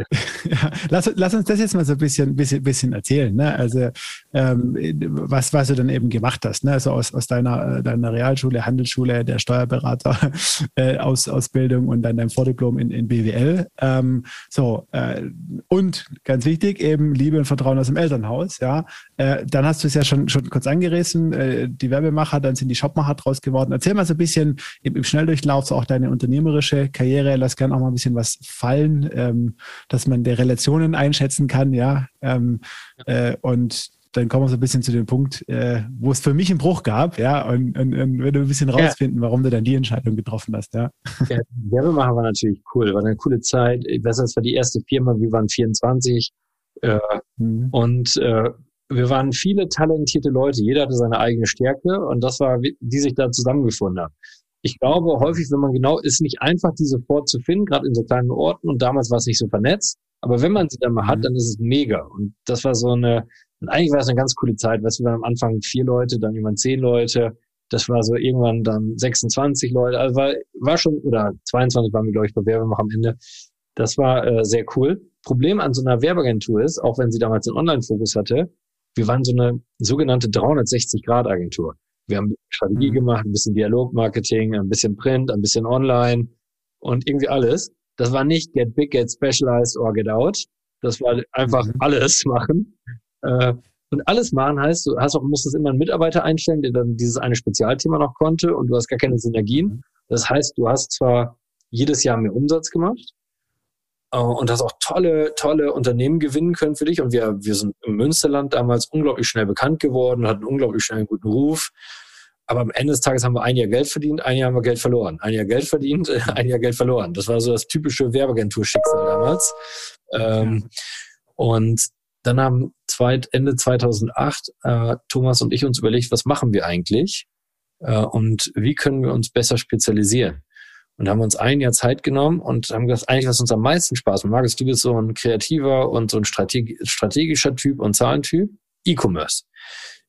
Lass, lass, uns das jetzt mal so ein bisschen, bisschen, bisschen erzählen. Ne? Also ähm, was, was du dann eben gemacht hast, ne? also aus, aus deiner, deiner Realschule, Handelsschule, der Steuerberater äh, aus, Ausbildung und dann dein Vordiplom in, in BWL. Ähm, so äh, und ganz wichtig eben Liebe und Vertrauen aus dem Elternhaus. Ja, äh, dann hast du es ja schon schon kurz angerissen. Äh, die Werbemacher, dann sind die Shopmacher draus geworden. Erzähl mal so ein bisschen im, im Schnelldurchlauf so auch deine unternehmerische Karriere. Lass gerne auch mal ein bisschen was fallen. Ähm, dass man der Relationen einschätzen kann, ja. Ähm, äh, und dann kommen wir so ein bisschen zu dem Punkt, äh, wo es für mich einen Bruch gab, ja, und, und, und wenn du ein bisschen rausfinden, ja. warum du dann die Entscheidung getroffen hast, ja. ja Werbemacher war natürlich cool, war eine coole Zeit. Ich weiß, das war die erste Firma, wir waren 24 äh, mhm. und äh, wir waren viele talentierte Leute, jeder hatte seine eigene Stärke und das war, die sich da zusammengefunden haben ich glaube, häufig, wenn man genau ist, nicht einfach, die sofort zu finden, gerade in so kleinen Orten. Und damals war es nicht so vernetzt. Aber wenn man sie dann mal hat, mhm. dann ist es mega. Und das war so eine, und eigentlich war es eine ganz coole Zeit. Weißt du, wir waren am Anfang vier Leute, dann irgendwann zehn Leute. Das war so irgendwann dann 26 Leute. Also war, war schon, oder 22 waren wir, glaube ich, bei Werbemacher am Ende. Das war äh, sehr cool. Problem an so einer Werbeagentur ist, auch wenn sie damals einen Online-Fokus hatte, wir waren so eine sogenannte 360-Grad-Agentur. Wir haben Strategie gemacht, ein bisschen Dialogmarketing, ein bisschen Print, ein bisschen Online und irgendwie alles. Das war nicht get big, get specialized or get out. Das war einfach mhm. alles machen. Äh, und alles machen heißt, du hast auch, musstest immer einen Mitarbeiter einstellen, der dann dieses eine Spezialthema noch konnte und du hast gar keine Synergien. Mhm. Das heißt, du hast zwar jedes Jahr mehr Umsatz gemacht und hast auch tolle, tolle Unternehmen gewinnen können für dich. Und wir, wir sind im Münsterland damals unglaublich schnell bekannt geworden, hatten unglaublich schnell einen guten Ruf. Aber am Ende des Tages haben wir ein Jahr Geld verdient, ein Jahr haben wir Geld verloren. Ein Jahr Geld verdient, ein Jahr Geld verloren. Das war so das typische Werbeagentur-Schicksal damals. Ähm, und dann haben zweit, Ende 2008 äh, Thomas und ich uns überlegt, was machen wir eigentlich äh, und wie können wir uns besser spezialisieren. Und haben uns ein Jahr Zeit genommen und haben gesagt, eigentlich was uns am meisten Spaß macht. Markus, du bist so ein kreativer und so ein strategischer Typ und Zahlentyp. E-Commerce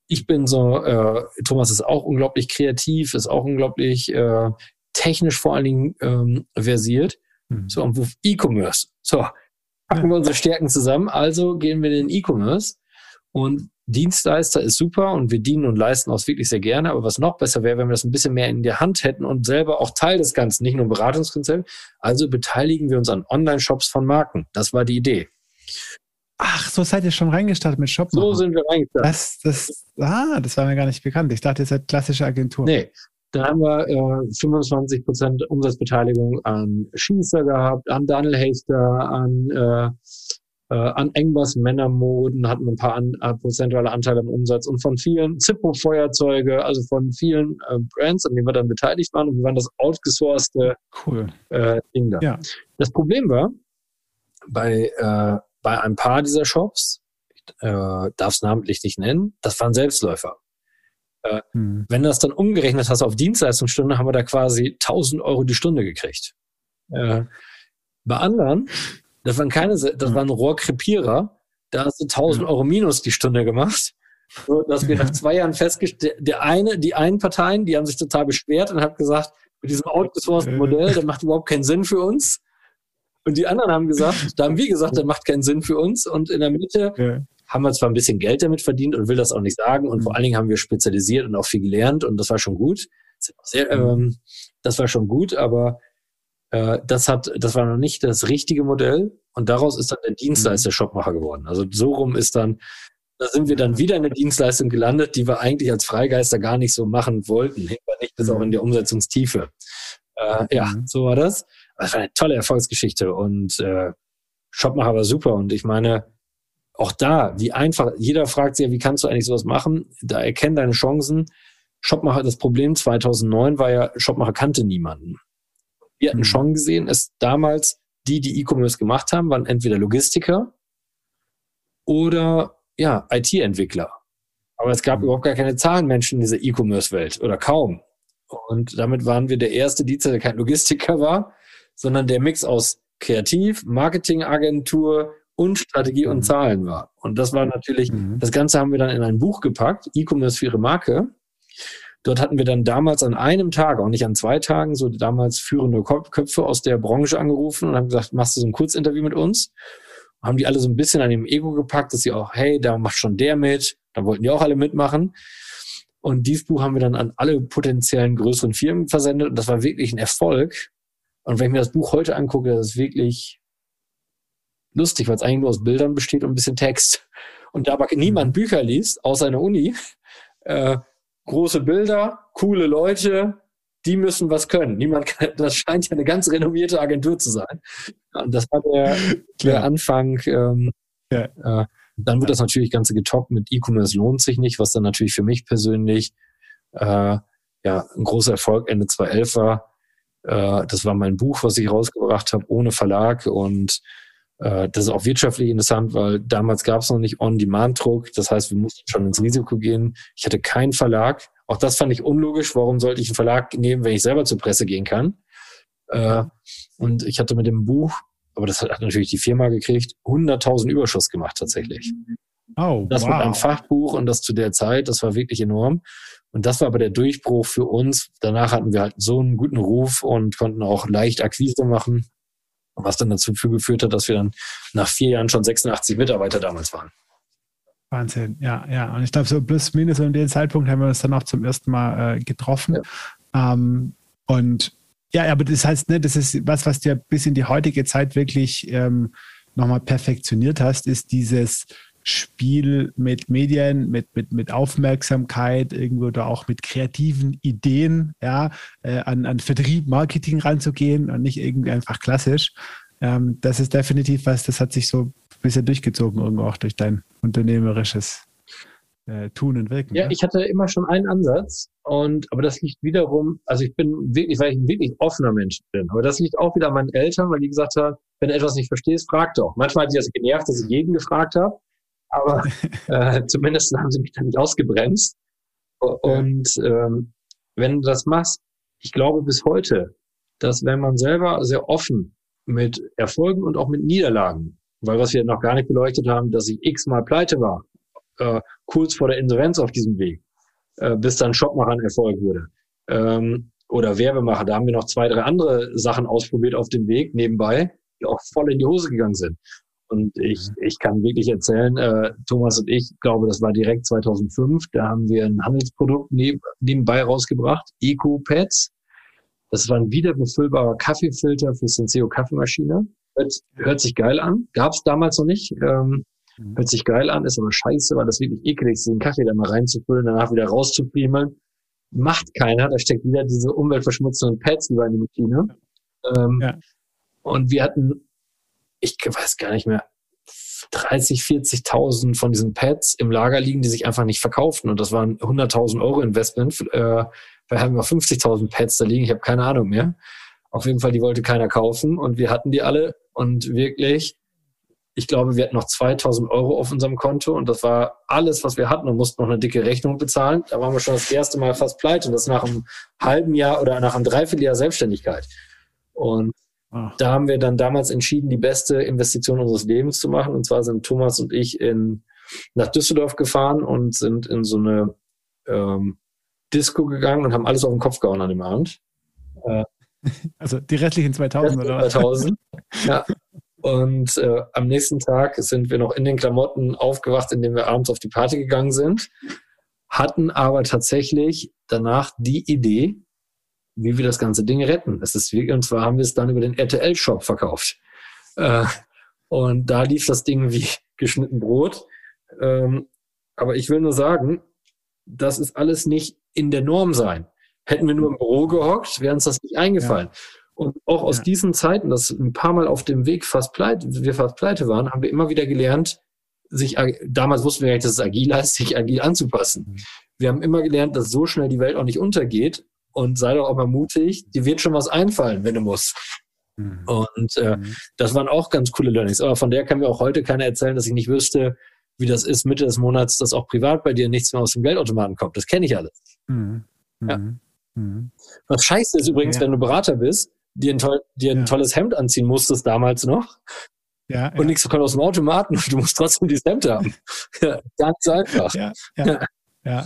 ich bin so, äh, Thomas ist auch unglaublich kreativ, ist auch unglaublich äh, technisch vor allen Dingen ähm, versiert. Mhm. So, und E-Commerce. So, packen wir unsere Stärken zusammen, also gehen wir in den E-Commerce. Und Dienstleister ist super und wir dienen und leisten auch wirklich sehr gerne. Aber was noch besser wäre, wenn wir das ein bisschen mehr in der Hand hätten und selber auch Teil des Ganzen, nicht nur Beratungskonzept. Also beteiligen wir uns an Online-Shops von Marken. Das war die Idee. Ach, so seid ihr schon reingestartet mit Shop. So sind wir reingestartet. Das, das, ah, das war mir gar nicht bekannt. Ich dachte, ihr seid klassische Agentur. Nee, da haben wir äh, 25 Prozent Umsatzbeteiligung an Schießer gehabt, an Daniel Haster, an, äh, äh, an Engbers Männermoden, hatten wir ein paar an, äh, prozentuale Anteile am Umsatz und von vielen Zippo-Feuerzeuge, also von vielen äh, Brands, an denen wir dann beteiligt waren. Und wir waren das outgesourcete cool. äh, Ding da. Ja. Das Problem war, bei, äh, bei ein paar dieser Shops, ich äh, darf es namentlich nicht nennen, das waren Selbstläufer. Äh, Hm. Wenn du das dann umgerechnet hast auf Dienstleistungsstunde, haben wir da quasi 1000 Euro die Stunde gekriegt. Äh, bei anderen, das waren keine, das waren Rohrkrepierer, da hast du 1000 Ja. Euro minus die Stunde gemacht. So, dass wir nach zwei Jahren festgestellt, der eine, die einen Parteien, die haben sich total beschwert und haben gesagt, mit diesem outgesourced Äh. Modell, das macht überhaupt keinen Sinn für uns. Und die anderen haben gesagt, da haben wir gesagt, das macht keinen Sinn für uns. Und in der Mitte Ja. haben wir zwar ein bisschen Geld damit verdient und will das auch nicht sagen. Und Mhm. vor allen Dingen haben wir spezialisiert und auch viel gelernt und das war schon gut. Sehr, Mhm. ähm, das war schon gut, aber äh, das hat, das war noch nicht das richtige Modell und daraus ist dann der Dienstleister Shopmacher geworden. Also so rum ist dann, da sind wir dann wieder in eine Dienstleistung gelandet, die wir eigentlich als Freigeister gar nicht so machen wollten. Hinten war nicht bis Mhm. auch in der Umsetzungstiefe. Äh, ja, Mhm. so war das. Das war eine tolle Erfolgsgeschichte und äh, Shopmacher war super und ich meine, auch da, wie einfach, jeder fragt sich ja, wie kannst du eigentlich sowas machen? Da erkennen deine Chancen. Shopmacher, das Problem 2009 war ja, Shopmacher kannte niemanden. Wir hatten Mhm. schon gesehen, es damals, die, die E-Commerce gemacht haben, waren entweder Logistiker oder ja, IT-Entwickler. Aber es gab Mhm. überhaupt gar keine Zahlenmenschen in dieser E-Commerce-Welt oder kaum. Und damit waren wir der erste Dienstleister, der kein Logistiker war, sondern der Mix aus Kreativ, Marketingagentur und Strategie Mhm. und Zahlen war. Und das war natürlich, Mhm. das Ganze haben wir dann in ein Buch gepackt, E-Commerce für ihre Marke. Dort hatten wir dann damals an einem Tag, auch nicht an zwei Tagen, so damals führende Köpfe aus der Branche angerufen und haben gesagt, machst du so ein Kurzinterview mit uns? Haben die alle so ein bisschen an dem Ego gepackt, dass sie auch, hey, da macht schon der mit. Da wollten die auch alle mitmachen. Und dieses Buch haben wir dann an alle potenziellen größeren Firmen versendet und das war wirklich ein Erfolg. Und wenn ich mir das Buch heute angucke, das ist wirklich lustig, weil es eigentlich nur aus Bildern besteht und ein bisschen Text. Und da aber niemand Bücher liest, außer in der Uni, äh, große Bilder, coole Leute, die müssen was können. Niemand kann, das scheint ja eine ganz renommierte Agentur zu sein. Und das war der, der. Anfang. Ähm, Ja. äh, dann wird das natürlich Ganze getoppt mit E-Commerce lohnt sich nicht, was dann natürlich für mich persönlich äh, ja ein großer Erfolg Ende 2011 war. Äh, das war mein Buch, was ich rausgebracht habe, ohne Verlag und das ist auch wirtschaftlich interessant, weil damals gab es noch nicht On-Demand-Druck. Das heißt, wir mussten schon ins Risiko gehen. Ich hatte keinen Verlag. Auch das fand ich unlogisch. Warum sollte ich einen Verlag nehmen, wenn ich selber zur Presse gehen kann? Äh, und ich hatte mit dem Buch, aber das hat natürlich die Firma gekriegt, 100.000 Überschuss gemacht tatsächlich. Oh, Das wow. mit einem Fachbuch und das zu der Zeit, das war wirklich enorm. Und das war aber der Durchbruch für uns. Danach hatten wir halt so einen guten Ruf und konnten auch leicht Akquise machen, was dann dazu geführt hat, dass wir dann nach vier Jahren schon 86 Mitarbeiter damals waren. Wahnsinn, ja, ja. Und ich glaube, so plus minus um den Zeitpunkt haben wir uns dann auch zum ersten Mal äh, getroffen. Ähm, und ja, aber das heißt, ne, das ist was, was dir bis in die heutige Zeit wirklich ähm, nochmal perfektioniert hast, ist dieses Spiel mit Medien, mit, mit, mit Aufmerksamkeit, irgendwo da auch mit kreativen Ideen, ja, äh, an, an Vertrieb, Marketing ranzugehen und nicht irgendwie einfach klassisch. Ähm, das ist definitiv was, das hat sich so ein bisschen durchgezogen, irgendwo auch durch dein unternehmerisches äh, Tun und Wirken. Ja, ne? ich hatte immer schon einen Ansatz und aber das liegt wiederum, also ich bin wirklich, weil ich ein wirklich offener Mensch bin, aber das liegt auch wieder an meinen Eltern, weil die gesagt haben, wenn du etwas nicht verstehst, frag doch. Manchmal hat die das genervt, dass ich jeden gefragt habe, aber äh, zumindest haben sie mich dann nicht ausgebremst. Und ähm, wenn du das machst, ich glaube bis heute, dass wenn man selber sehr offen mit Erfolgen und auch mit Niederlagen, weil was wir noch gar nicht beleuchtet haben, dass ich x-mal pleite war, äh, kurz vor der Insolvenz auf diesem Weg, äh, bis dann Shopmacher ein Erfolg wurde. Ähm, oder Werbemacher, da haben wir noch zwei, drei andere Sachen ausprobiert auf dem Weg nebenbei, die auch voll in die Hose gegangen sind. Und ich, ich kann wirklich erzählen, äh, Thomas und ich, glaube, das war direkt 2005, da haben wir ein Handelsprodukt neb, nebenbei rausgebracht, Eco Pads. Das war ein wiederbefüllbarer Kaffeefilter für Senseo Kaffeemaschine. hört, hört sich geil an. Gab es damals noch nicht. Ähm, mhm. hört sich geil an, ist aber scheiße, weil das wirklich eklig ist, den Kaffee da mal reinzufüllen, danach wieder rauszufriemeln. Macht keiner. Da steckt wieder diese umweltverschmutzenden Pads über in die Maschine. Ähm, ja. Und wir hatten, ich weiß gar nicht mehr, 30, 40.000 von diesen Pads im Lager liegen, die sich einfach nicht verkauften. Und das waren 100.000 Euro Investment. Äh, wir haben wir 50.000 Pads da liegen. Ich habe keine Ahnung mehr. Auf jeden Fall, die wollte keiner kaufen. Und wir hatten die alle. Und wirklich, ich glaube, wir hatten noch 2.000 Euro auf unserem Konto. Und das war alles, was wir hatten und mussten noch eine dicke Rechnung bezahlen. Da waren wir schon das erste Mal fast pleite. Und das nach einem halben Jahr oder nach einem Dreivierteljahr Selbstständigkeit. Und Ach. Da haben wir dann damals entschieden, die beste Investition unseres Lebens zu machen. Und zwar sind Thomas und ich in, nach Düsseldorf gefahren und sind in so eine ähm, Disco gegangen und haben alles auf den Kopf gehauen an dem Abend. Äh, also die restlichen 2000 oder was? 2000, ja. Und äh, am nächsten Tag sind wir noch in den Klamotten aufgewacht, indem wir abends auf die Party gegangen sind, hatten aber tatsächlich danach die Idee, wie wir das ganze Ding retten. Es ist und zwar haben wir es dann über den RTL-Shop verkauft. Äh, und da lief das Ding wie geschnitten Brot. Ähm, aber ich will nur sagen, das ist alles nicht in der Norm sein. Hätten wir nur im Büro gehockt, wäre uns das nicht eingefallen. Ja. Und auch aus ja. diesen Zeiten, dass ein paar Mal auf dem Weg fast pleite, wir fast pleite waren, haben wir immer wieder gelernt, sich, damals wussten wir ja nicht, dass es agil heißt, sich agil anzupassen. Mhm. Wir haben immer gelernt, dass so schnell die Welt auch nicht untergeht und sei doch auch mal mutig, dir wird schon was einfallen, wenn du musst. Mhm. Und äh, mhm. das waren auch ganz coole Learnings. Aber von der kann mir auch heute keiner erzählen, dass ich nicht wüsste, wie das ist Mitte des Monats, dass auch privat bei dir nichts mehr aus dem Geldautomaten kommt. Das kenne ich alles. Mhm. Ja. Mhm. Mhm. Was scheiße ist übrigens, ja. wenn du Berater bist, dir ein, toll, dir ein ja. tolles Hemd anziehen musstest damals noch. Ja, und nichts kommt aus dem Automaten und du musst trotzdem dieses Hemd haben. ja, ganz einfach. Ja, ja,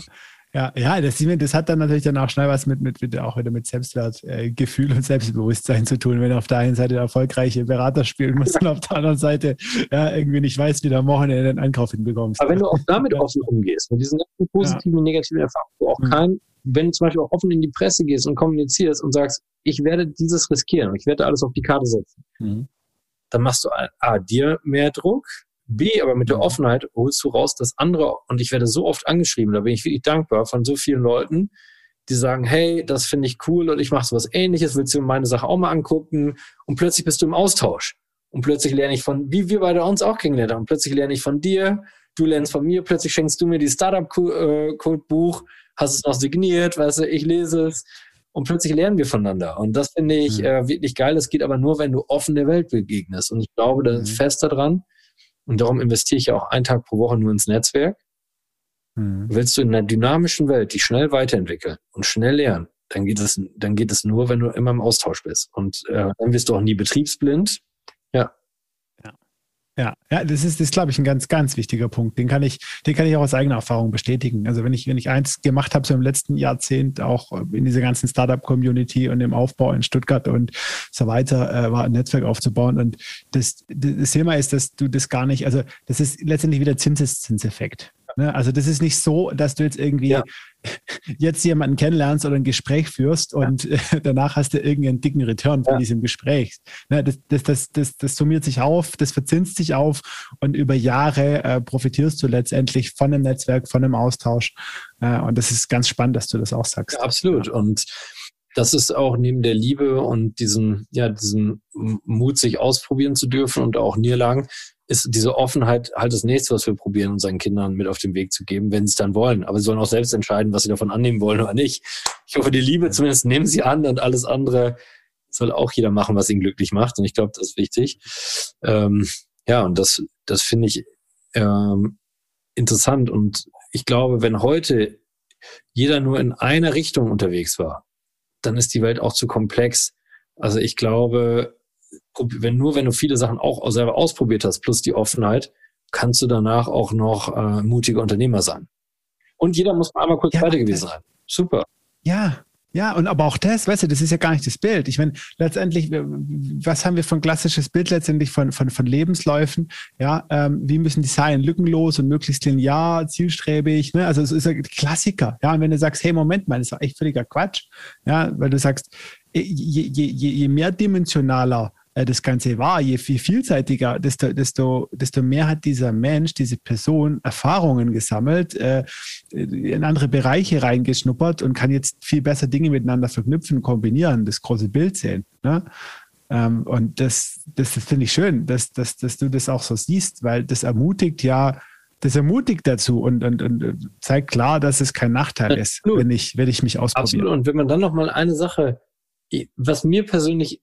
ja. Ja, das, das hat dann natürlich dann auch schnell was mit, mit, mit auch wieder mit Selbstwertgefühl äh, und Selbstbewusstsein zu tun, wenn auf der einen Seite der erfolgreiche Berater spielen muss und auf der anderen Seite ja, irgendwie nicht weiß, wie du am Wochenende den Einkauf hinbekommst. Aber wenn du auch damit offen umgehst, mit diesen ganzen positiven ja. und negativen Erfahrungen, du auch mhm. kein, wenn du zum Beispiel auch offen in die Presse gehst und kommunizierst und sagst, ich werde dieses riskieren, ich werde alles auf die Karte setzen, mhm. dann machst du A, dir mehr Druck, B, aber mit der mhm. Offenheit holst du raus das andere. Und ich werde so oft angeschrieben, da bin ich wirklich dankbar von so vielen Leuten, die sagen, hey, das finde ich cool und ich mache so was ähnliches, willst du meine Sache auch mal angucken? Und plötzlich bist du im Austausch. Und plötzlich lerne ich von, wie wir beide uns auch kennengelernt haben, plötzlich lerne ich von dir, du lernst von mir, plötzlich schenkst du mir die Startup-Code-Buch, hast es noch signiert, weißt du, ich lese es und plötzlich lernen wir voneinander. Und das finde ich mhm. äh, wirklich geil. Das geht aber nur, wenn du offen der Welt begegnest. Und ich glaube, da mhm. fest daran, und darum investiere ich ja auch einen Tag pro Woche nur ins Netzwerk. Mhm. Willst du in einer dynamischen Welt dich schnell weiterentwickeln und schnell lernen, dann geht es, dann geht es nur, wenn du immer im Austausch bist. Und äh, dann wirst du auch nie betriebsblind. Ja. Ja, das ist, ist, glaube ich, ein ganz, ganz wichtiger Punkt. Den kann ich, den kann ich auch aus eigener Erfahrung bestätigen. Also wenn ich, wenn ich eins gemacht habe, so im letzten Jahrzehnt, auch in dieser ganzen Startup-Community und im Aufbau in Stuttgart und so weiter, äh, war ein Netzwerk aufzubauen. Und das, das Thema ist, dass du das gar nicht, also das ist letztendlich wieder Zinseszinseffekt. Ne? Also das ist nicht so, dass du jetzt irgendwie ja. Jetzt jemanden kennenlernst oder ein Gespräch führst und ja. danach hast du irgendeinen dicken Return von ja. diesem Gespräch. Ne? Das, das, das, das, das summiert sich auf, das verzinst sich auf und über Jahre äh, profitierst du letztendlich von einem Netzwerk, von einem Austausch. Äh, und das ist ganz spannend, dass du das auch sagst. Ja, absolut. Und das ist auch neben der Liebe und diesem, ja, diesem Mut, sich ausprobieren zu dürfen und auch Niederlagen, ist diese Offenheit halt das nächste, was wir probieren, unseren Kindern mit auf den Weg zu geben, wenn sie es dann wollen. Aber sie sollen auch selbst entscheiden, was sie davon annehmen wollen oder nicht. Ich hoffe, die Liebe zumindest nehmen sie an und alles andere soll auch jeder machen, was ihn glücklich macht. Und ich glaube, das ist wichtig. Ähm, ja, und das, das finde ich ähm, interessant. Und ich glaube, wenn heute jeder nur in einer Richtung unterwegs war, dann ist die Welt auch zu komplex. Also ich glaube, wenn nur wenn du viele Sachen auch selber ausprobiert hast, plus die Offenheit, kannst du danach auch noch äh, mutiger Unternehmer sein. Und jeder muss mal einmal kurz ja, weiter gewesen sein. Super. Ja, ja, und aber auch das, weißt du, das ist ja gar nicht das Bild. Ich meine, letztendlich, was haben wir von klassisches Bild letztendlich von, von, von Lebensläufen? Ja, ähm, wie müssen die sein? Lückenlos und möglichst linear, zielstrebig, ne? Also es ist ein Klassiker. Ja, und wenn du sagst, hey, Moment mal, das ist echt völliger Quatsch. Ja, weil du sagst, je, je, je, je mehrdimensionaler das Ganze war, je viel vielseitiger, desto, desto, desto mehr hat dieser Mensch, diese Person Erfahrungen gesammelt, äh, in andere Bereiche reingeschnuppert und kann jetzt viel besser Dinge miteinander verknüpfen, kombinieren, das große Bild sehen. Ne? Ähm, und das, das, das finde ich schön, dass, dass, dass du das auch so siehst, weil das ermutigt ja, das ermutigt dazu und, und, und zeigt klar, dass es kein Nachteil ist, wenn ich, wenn ich mich ausprobiere. Absolut. Und wenn man dann noch mal eine Sache, was mir persönlich,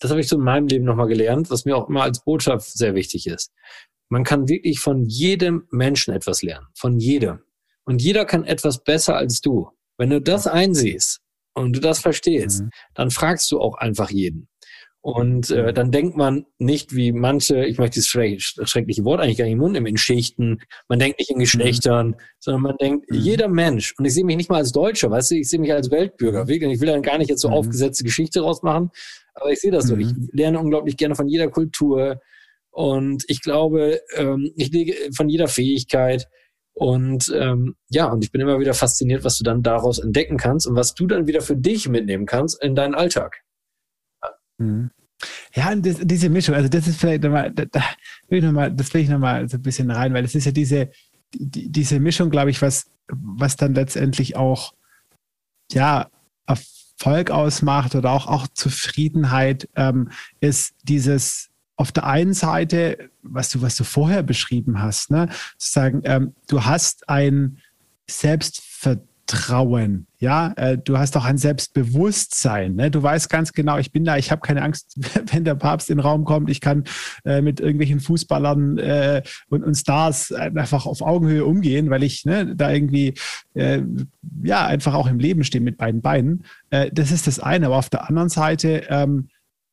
das habe ich so in meinem Leben noch mal gelernt, was mir auch immer als Botschaft sehr wichtig ist. Man kann wirklich von jedem Menschen etwas lernen. Von jedem. Und jeder kann etwas besser als du. Wenn du das einsiehst und du das verstehst, mhm. dann fragst du auch einfach jeden. Und äh, dann denkt man nicht wie manche, ich möchte dieses schreckliche Wort eigentlich gar nicht im Mund nehmen, in Schichten. Man denkt nicht in mhm. Geschlechtern, mhm. sondern man denkt, mhm. jeder Mensch, und ich sehe mich nicht mal als Deutscher, weißt du, ich sehe mich als Weltbürger. Ich will dann gar nicht jetzt so mhm. aufgesetzte Geschichte rausmachen, aber ich sehe das so. Ich mhm. lerne unglaublich gerne von jeder Kultur und ich glaube, ähm, ich lege von jeder Fähigkeit. Und ähm, ja, und ich bin immer wieder fasziniert, was du dann daraus entdecken kannst und was du dann wieder für dich mitnehmen kannst in deinen Alltag. Mhm. Ja, das, diese Mischung, also das ist vielleicht nochmal, da, da will ich noch das will ich nochmal so ein bisschen rein, weil es ist ja diese, die, diese Mischung, glaube ich, was, was dann letztendlich auch, ja, Erfolg ausmacht oder auch, auch Zufriedenheit, ähm, ist dieses, auf der einen Seite, was du, was du vorher beschrieben hast, ne, zu sagen, ähm, du hast ein Selbstvertrauen Selbstvertrauen. Ja, äh, du hast auch ein Selbstbewusstsein. Ne? Du weißt ganz genau, ich bin da, ich habe keine Angst, wenn der Papst in den Raum kommt. Ich kann äh, mit irgendwelchen Fußballern äh, und, und, Stars einfach auf Augenhöhe umgehen, weil ich ne, da irgendwie äh, ja einfach auch im Leben stehe mit beiden Beinen. Äh, das ist das eine. Aber auf der anderen Seite ähm,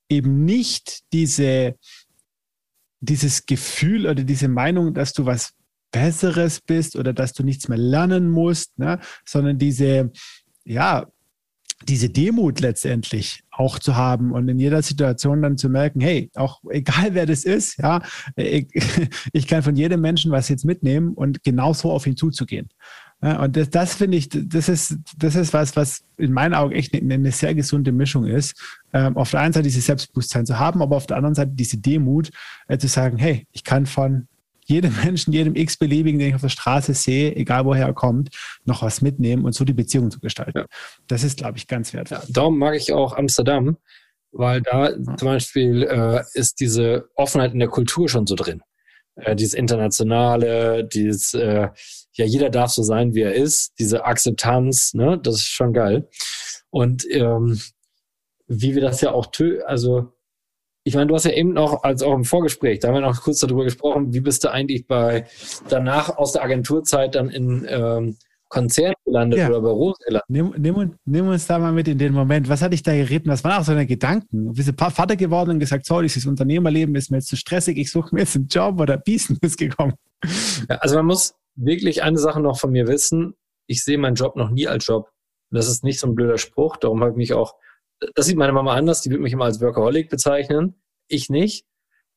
eben nicht diese dieses Gefühl oder diese Meinung, dass du was Besseres bist oder dass du nichts mehr lernen musst, ne? sondern diese, ja, diese Demut letztendlich auch zu haben und in jeder Situation dann zu merken, hey, auch egal wer das ist, ja, ich, ich kann von jedem Menschen was jetzt mitnehmen und genauso auf ihn zuzugehen. Ja, und das, das finde ich, das ist, das ist was, was in meinen Augen echt eine, eine sehr gesunde Mischung ist. Ähm, auf der einen Seite dieses Selbstbewusstsein zu haben, aber auf der anderen Seite diese Demut äh, zu sagen, hey, ich kann von jedem Menschen, jedem x-beliebigen, den ich auf der Straße sehe, egal woher er kommt, noch was mitnehmen und so die Beziehung zu gestalten. Ja. Das ist, glaube ich, ganz wertvoll. Ja, darum mag ich auch Amsterdam, weil da ja. zum Beispiel äh, ist diese Offenheit in der Kultur schon so drin. Äh, dieses Internationale, dieses, äh, ja, jeder darf so sein, wie er ist, diese Akzeptanz, ne, das ist schon geil. Und ähm, wie wir das ja auch, also ich meine, du hast ja eben noch, als auch im Vorgespräch, da haben wir noch kurz darüber gesprochen, wie bist du eigentlich bei danach aus der Agenturzeit dann in ähm, Konzernen gelandet ja. oder Büros gelandet? Nimm, nimm, nimm, uns da mal mit in den Moment. Was hatte ich da geritten? Was waren auch so deine Gedanken? Bist du Vater geworden und gesagt, so, dieses Unternehmerleben ist mir jetzt zu stressig, ich suche mir jetzt einen Job oder Business gekommen? Ja, also man muss wirklich eine Sache noch von mir wissen. Ich sehe meinen Job noch nie als Job. Das ist nicht so ein blöder Spruch. Darum habe ich mich auch das sieht meine Mama anders, die würde mich immer als Workaholic bezeichnen. Ich nicht,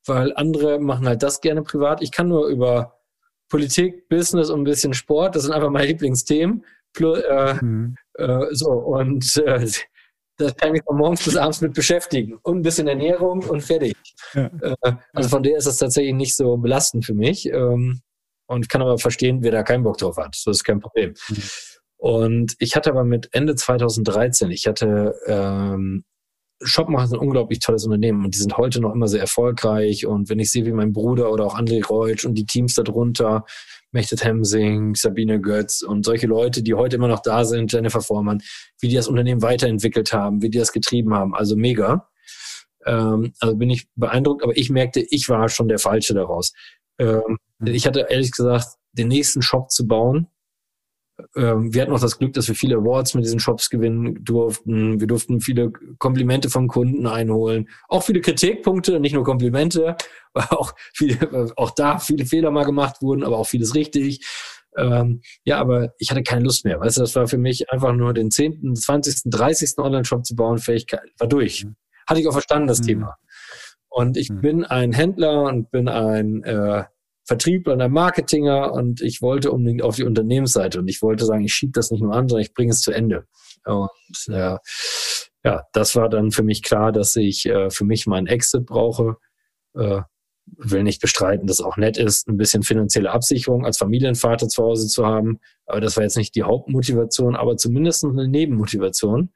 weil andere machen halt das gerne privat. Ich kann nur über Politik, Business und ein bisschen Sport, das sind einfach meine Lieblingsthemen. Äh, mhm. äh, so, und äh, das kann ich von morgens bis abends mit beschäftigen. Und ein bisschen Ernährung und fertig. Ja. Äh, also von der ist das tatsächlich nicht so belastend für mich. Ähm, und ich kann aber verstehen, wer da keinen Bock drauf hat. Das ist kein Problem. Mhm. Und ich hatte aber mit Ende 2013, ich hatte ähm, Shopmacher ist ein unglaublich tolles Unternehmen und die sind heute noch immer sehr erfolgreich. Und wenn ich sehe, wie mein Bruder oder auch André Reutsch und die Teams darunter, Mechtet Hemsing, Sabine Götz und solche Leute, die heute immer noch da sind, Jennifer Vormann, wie die das Unternehmen weiterentwickelt haben, wie die das getrieben haben. Also mega. Ähm, also bin ich beeindruckt, aber ich merkte, ich war schon der Falsche daraus. Ähm, mhm. ich hatte ehrlich gesagt, den nächsten Shop zu bauen, wir hatten auch das Glück, dass wir viele Awards mit diesen Shops gewinnen durften. Wir durften viele Komplimente vom Kunden einholen. Auch viele Kritikpunkte, nicht nur Komplimente, weil auch, viele, auch da viele Fehler mal gemacht wurden, aber auch vieles richtig. Ähm, ja, aber ich hatte keine Lust mehr. Weißt du, das war für mich einfach nur den 10., 20., 30. Online-Shop zu bauen, Fähigkeit, war durch. Mhm. Hatte ich auch verstanden, das mhm. Thema. Und ich mhm. bin ein Händler und bin ein äh, Vertriebler und ein Marketinger und ich wollte unbedingt auf die Unternehmensseite und ich wollte sagen, ich schiebe das nicht nur an, sondern ich bringe es zu Ende. Und äh, ja, das war dann für mich klar, dass ich äh, für mich meinen Exit brauche. Äh, will nicht bestreiten, dass auch nett ist, ein bisschen finanzielle Absicherung als Familienvater zu Hause zu haben. Aber das war jetzt nicht die Hauptmotivation, aber zumindest eine Nebenmotivation.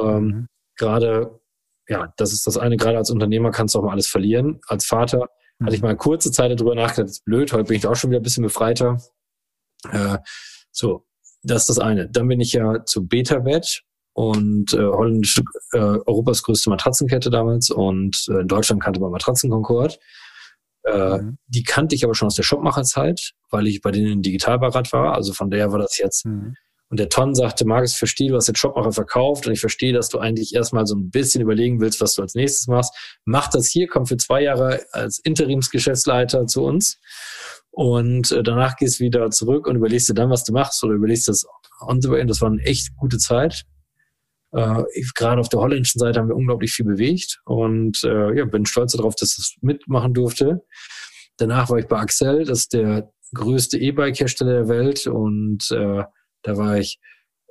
Ähm, mhm. Gerade, ja, das ist das eine, gerade als Unternehmer kannst du auch mal alles verlieren. Als Vater. Hatte ich mal eine kurze Zeit darüber nachgedacht, das ist blöd, heute bin ich auch schon wieder ein bisschen befreiter. Äh, so, das ist das eine. Dann bin ich ja zu Beta-Bed und äh, Holländisch, äh, Europas größte Matratzenkette damals und äh, in Deutschland kannte man Matratzenkonkord. Äh, mhm. Die kannte ich aber schon aus der Shopmacherzeit, weil ich bei denen in Digitalbeirat war. Also von der war das jetzt. Mhm. Und der Ton sagte, Markus, ich verstehe, du hast den Shopmacher verkauft und ich verstehe, dass du eigentlich erstmal so ein bisschen überlegen willst, was du als nächstes machst. Mach das hier, komm für zwei Jahre als Interimsgeschäftsleiter zu uns und äh, danach gehst du wieder zurück und überlegst dir dann, was du machst oder überlegst das on the way. Und das war eine echt gute Zeit. Äh, gerade auf der holländischen Seite haben wir unglaublich viel bewegt und äh, ja, bin stolz darauf, dass ich das mitmachen durfte. Danach war ich bei Axel, das ist der größte E-Bike-Hersteller der Welt und äh, da war ich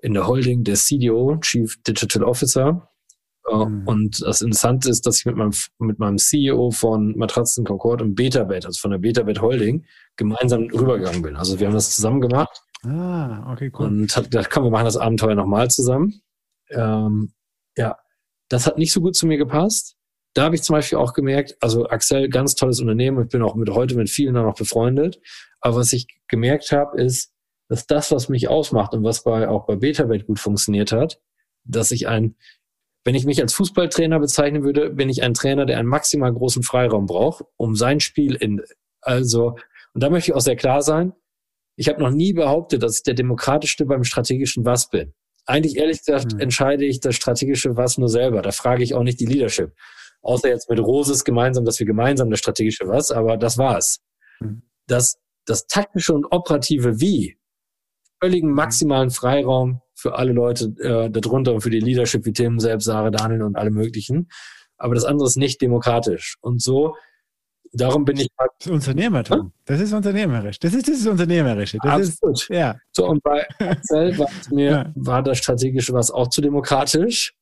in der Holding der CDO, Chief Digital Officer. Mhm. Und das Interessante ist, dass ich mit meinem, mit meinem CEO von Matratzen Concord und Betabet, also von der Betabet Holding, gemeinsam rübergegangen bin. Also wir haben das zusammen gemacht. Ah, okay, cool. Und hat gedacht, komm, wir machen das Abenteuer nochmal zusammen. Ähm, ja, das hat nicht so gut zu mir gepasst. Da habe ich zum Beispiel auch gemerkt, also Axel, ganz tolles Unternehmen. Ich bin auch mit heute mit vielen da noch befreundet. Aber was ich gemerkt habe, ist, dass das, was mich ausmacht und was bei, auch bei Betabet gut funktioniert hat, dass ich ein, wenn ich mich als Fußballtrainer bezeichnen würde, bin ich ein Trainer, der einen maximal großen Freiraum braucht, um sein Spiel in, also, und da möchte ich auch sehr klar sein, ich habe noch nie behauptet, dass ich der demokratischste beim strategischen Was bin eigentlich ehrlich gesagt mhm. entscheide ich das strategische Was nur selber. Da frage ich auch nicht die Leadership. Außer jetzt mit Roses gemeinsam, dass wir gemeinsam das strategische Was, aber das war's. Mhm. Das, das taktische und operative Wie, völligen hm. maximalen Freiraum für alle Leute äh, darunter und für die Leadership wie Tim, selbst, Sarah, Daniel und alle möglichen. Aber das andere ist nicht demokratisch. Und so darum bin ich. Das ist Unternehmertum. Das ist unternehmerisch. Das ist das Unternehmerische. Das Absolut. Ist, ja. So, und bei Excel war mir, ja. war das strategische was auch zu demokratisch.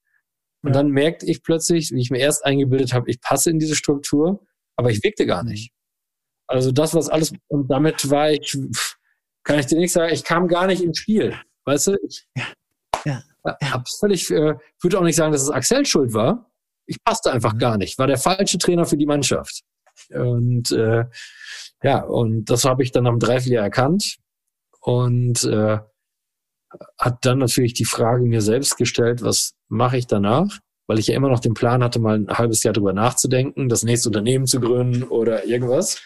Und ja. dann merkte ich plötzlich, wie ich mir erst eingebildet habe, ich passe in diese Struktur, aber ich wirkte gar nicht. Also das, was alles, und damit war ich, kann ich dir nicht sagen, ich kam gar nicht ins Spiel. Weißt du? Ich ja. Ja. Hab völlig, äh, würde auch nicht sagen, dass es Axel schuld war. Ich passte einfach mhm. gar nicht. War der falsche Trainer für die Mannschaft. Und äh, ja, und das habe ich dann am Dreivierteljahr erkannt und äh, hat dann natürlich die Frage mir selbst gestellt, was mache ich danach? Weil ich ja immer noch den Plan hatte, mal ein halbes Jahr drüber nachzudenken, das nächste Unternehmen zu gründen oder irgendwas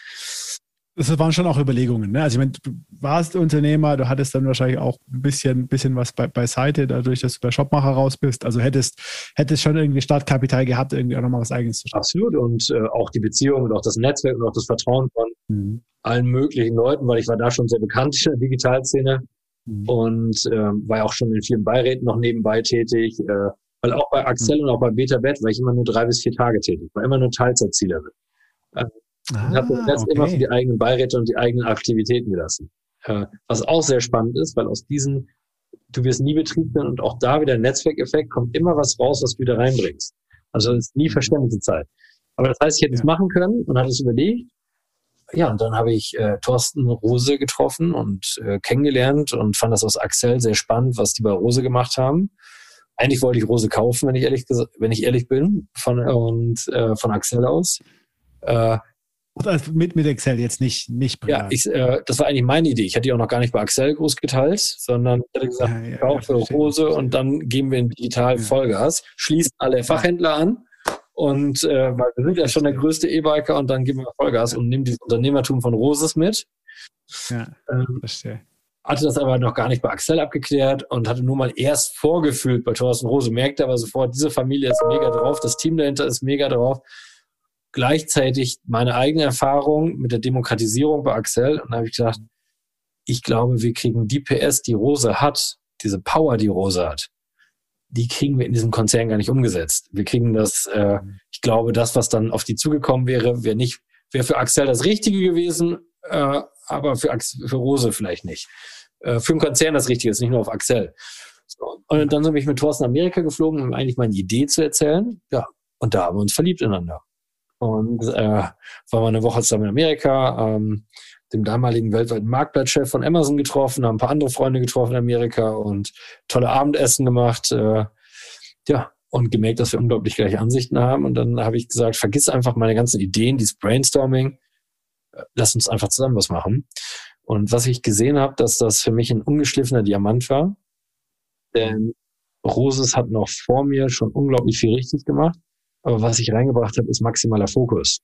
das waren schon auch Überlegungen. Ne? Also ich meine, du warst Unternehmer, du hattest dann wahrscheinlich auch ein bisschen, bisschen was bei, beiseite, dadurch, dass du bei Shopmacher raus bist. Also hättest, hättest schon irgendwie Startkapital gehabt, irgendwie auch nochmal was eigenes zu schaffen. Absolut. Und äh, auch die Beziehung und auch das Netzwerk und auch das Vertrauen von mhm. allen möglichen Leuten, weil ich war da schon sehr bekannt in der Digitalszene mhm. und äh, war ja auch schon in vielen Beiräten noch nebenbei tätig. Äh, weil auch bei Axel mhm. und auch bei BetaBet war ich immer nur drei bis vier Tage tätig, war immer nur Teilzeitzielerin. Äh, Ah, und habe das okay. immer für die eigenen Beiräte und die eigenen Aktivitäten gelassen. Äh, was auch sehr spannend ist, weil aus diesen, du wirst nie Betrieb sein und auch da wieder ein Netzwerkeffekt, kommt immer was raus, was du wieder reinbringst. Also es ist nie verschwendete Zeit. Aber das heißt, ich hätte ja. es machen können und hatte es überlegt. Ja, und dann habe ich äh, Thorsten Rose getroffen und äh, kennengelernt und fand das aus Axel sehr spannend, was die bei Rose gemacht haben. Eigentlich wollte ich Rose kaufen, wenn ich ehrlich, wenn ich ehrlich bin, von, und äh, von Axel aus. Äh, also mit, mit Excel jetzt nicht, nicht privat. Ja, ich, äh, das war eigentlich meine Idee. Ich hatte die auch noch gar nicht bei Excel groß geteilt, sondern ich hatte gesagt, ja, ja, kaufe ja, Hose und dann geben wir in digital Vollgas, schließen alle Fachhändler an und äh, weil wir sind ja schon der größte E-Biker und dann geben wir Vollgas und nehmen dieses Unternehmertum von Roses mit. Ja, ähm, verstehe. Hatte das aber noch gar nicht bei Axel abgeklärt und hatte nur mal erst vorgefühlt bei Thorsten Rose, merkte aber sofort, diese Familie ist mega drauf, das Team dahinter ist mega drauf gleichzeitig meine eigene Erfahrung mit der Demokratisierung bei Axel und habe ich gedacht, ich glaube, wir kriegen die PS, die Rose hat, diese Power, die Rose hat, die kriegen wir in diesem Konzern gar nicht umgesetzt. Wir kriegen das, äh, ich glaube, das, was dann auf die zugekommen wäre, wäre nicht, wäre für Axel das Richtige gewesen, äh, aber für, Axel, für Rose vielleicht nicht. Äh, für den Konzern das Richtige ist, nicht nur auf Axel. Und dann bin ich mit Thorsten Amerika geflogen, um eigentlich meine Idee zu erzählen. Ja, und da haben wir uns verliebt ineinander. Und äh, waren wir eine Woche zusammen in Amerika, ähm, dem damaligen weltweiten Marktplatzchef von Amazon getroffen, haben ein paar andere Freunde getroffen in Amerika und tolle Abendessen gemacht. Äh, ja, und gemerkt, dass wir unglaublich gleiche Ansichten haben. Und dann habe ich gesagt, vergiss einfach meine ganzen Ideen, dieses Brainstorming, äh, lass uns einfach zusammen was machen. Und was ich gesehen habe, dass das für mich ein ungeschliffener Diamant war. Denn Roses hat noch vor mir schon unglaublich viel richtig gemacht. Aber was ich reingebracht habe, ist maximaler Fokus.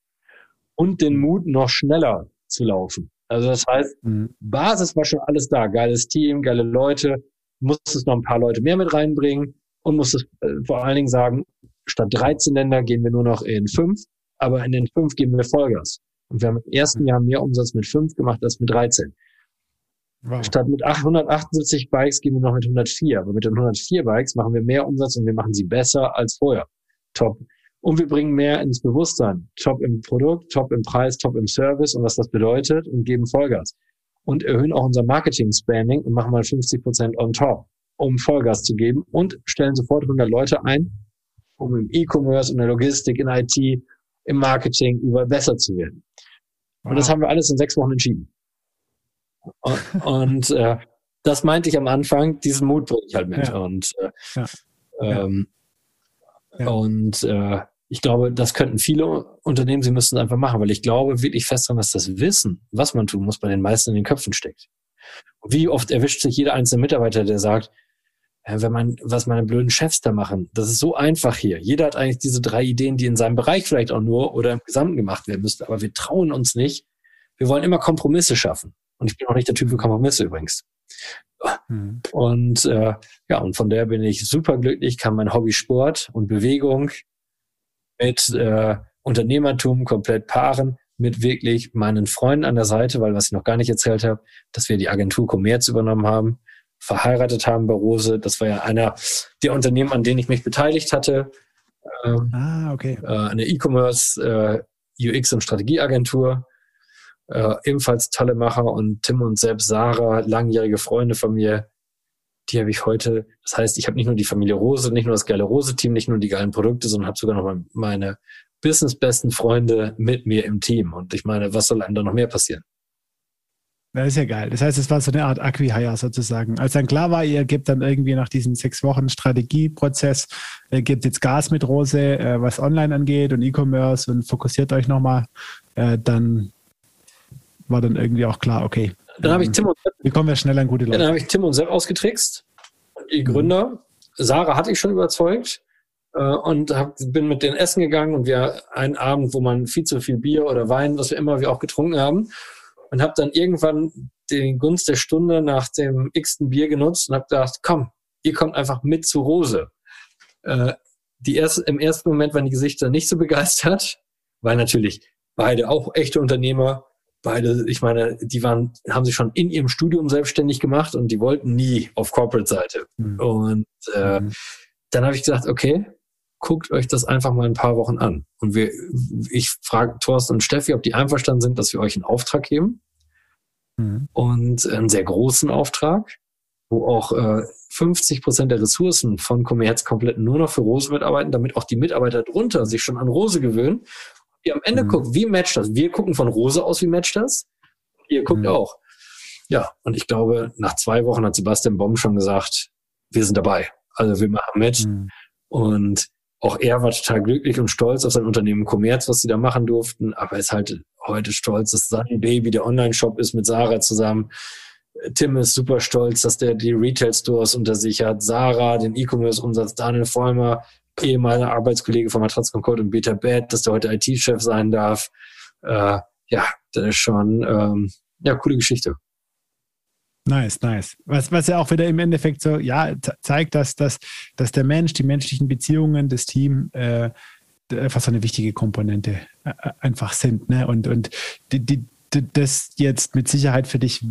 Und den Mut, noch schneller zu laufen. Also das heißt, mhm. Basis war schon alles da. Geiles Team, geile Leute. Musstest noch ein paar Leute mehr mit reinbringen und musstest äh, vor allen Dingen sagen, statt 13 Länder gehen wir nur noch in fünf, aber in den fünf geben wir Vollgas. Und wir haben im ersten Jahr mehr Umsatz mit fünf gemacht als mit 13. Wow. Statt mit 878 Bikes gehen wir noch mit 104. Aber mit den 104 Bikes machen wir mehr Umsatz und wir machen sie besser als vorher. Top. Und wir bringen mehr ins Bewusstsein. Top im Produkt, top im Preis, top im Service und was das bedeutet und geben Vollgas. Und erhöhen auch unser Marketing-Spanning und machen mal 50 Prozent on top, um Vollgas zu geben und stellen sofort 100 Leute ein, um im E-Commerce, in der Logistik, in IT, im Marketing überall besser zu werden. Und das haben wir alles in sechs Wochen entschieden. Und, und äh, das meinte ich am Anfang, diesen Mut bringe ich halt mit. Ja. Und, äh, ja. Ähm, ja. und äh, ich glaube, das könnten viele Unternehmen, sie müssten einfach machen, weil ich glaube wirklich fest daran, dass das Wissen, was man tun muss, bei den meisten in den Köpfen steckt. Und wie oft erwischt sich jeder einzelne Mitarbeiter, der sagt, wenn man, was meine blöden Chefs da machen, das ist so einfach hier. Jeder hat eigentlich diese drei Ideen, die in seinem Bereich vielleicht auch nur oder im Gesamten gemacht werden müssten, aber wir trauen uns nicht. Wir wollen immer Kompromisse schaffen. Und ich bin auch nicht der Typ für Kompromisse übrigens. Mhm. Und äh, ja, und von der bin ich super glücklich, kann mein Hobby Sport und Bewegung mit äh, Unternehmertum komplett paaren, mit wirklich meinen Freunden an der Seite, weil was ich noch gar nicht erzählt habe, dass wir die Agentur Commerz übernommen haben, verheiratet haben bei Rose. Das war ja einer der Unternehmen, an denen ich mich beteiligt hatte. Ähm, ah, okay. Äh, eine E-Commerce, äh, UX und Strategieagentur. Äh, ebenfalls tolle Macher und Tim und selbst Sarah, langjährige Freunde von mir, die habe ich heute. Das heißt, ich habe nicht nur die Familie Rose, nicht nur das geile Rose-Team, nicht nur die geilen Produkte, sondern habe sogar noch meine business-besten Freunde mit mir im Team. Und ich meine, was soll einem da noch mehr passieren? Das ist ja geil. Das heißt, es war so eine Art Acquihire sozusagen. Als dann klar war, ihr gebt dann irgendwie nach diesen sechs Wochen Strategieprozess, äh, gebt jetzt Gas mit Rose, äh, was online angeht und E-Commerce und fokussiert euch nochmal, äh, dann war dann irgendwie auch klar, okay. Dann habe ich Tim und Sepp, wie kommen wir schnell an gute Leute? Dann habe ich Tim und Sepp ausgetrickst, die Gründer. Mhm. Sarah hatte ich schon überzeugt äh, und hab, bin mit denen essen gegangen und wir einen Abend, wo man viel zu viel Bier oder Wein, was wir immer wir auch getrunken haben, und habe dann irgendwann den Gunst der Stunde nach dem x-ten Bier genutzt und habe gedacht, komm, ihr kommt einfach mit zu Rose. Äh, die erste, Im ersten Moment waren die Gesichter nicht so begeistert, weil natürlich beide auch echte Unternehmer, beide, ich meine, die waren, haben sich schon in ihrem Studium selbstständig gemacht und die wollten nie auf Corporate-Seite. Mhm. Und äh, mhm. dann habe ich gesagt, okay, guckt euch das einfach mal ein paar Wochen an. Und wir, ich frage Thorsten und Steffi, ob die einverstanden sind, dass wir euch einen Auftrag geben. Mhm. Und einen sehr großen Auftrag, wo auch äh, 50 Prozent der Ressourcen von Commerz komplett nur noch für Rose mitarbeiten, damit auch die Mitarbeiter drunter sich schon an Rose gewöhnen. Ihr am Ende mhm. guckt, wie matcht das? Wir gucken von Rose aus, wie matcht das? Ihr guckt mhm. auch. Ja, und ich glaube, nach zwei Wochen hat Sebastian Bomb schon gesagt, wir sind dabei. Also wir machen mit. Mhm. Und auch er war total glücklich und stolz auf sein Unternehmen Commerz, was sie da machen durften, aber ist halt heute stolz, dass sein Baby der Online-Shop ist mit Sarah zusammen. Tim ist super stolz, dass der die Retail-Stores unter sich hat. Sarah, den E-Commerce-Umsatz, Daniel Vollmer, ehemaliger Arbeitskollege von Matratz Concord und Beta Bad, dass der heute IT-Chef sein darf. Äh, ja, das ist schon ähm, ja coole Geschichte. Nice, nice. Was, was ja auch wieder im Endeffekt so, ja, zeigt, dass, dass, dass der Mensch, die menschlichen Beziehungen, das Team äh, einfach so eine wichtige Komponente äh, einfach sind. Ne? Und, und die, die, das jetzt mit Sicherheit für dich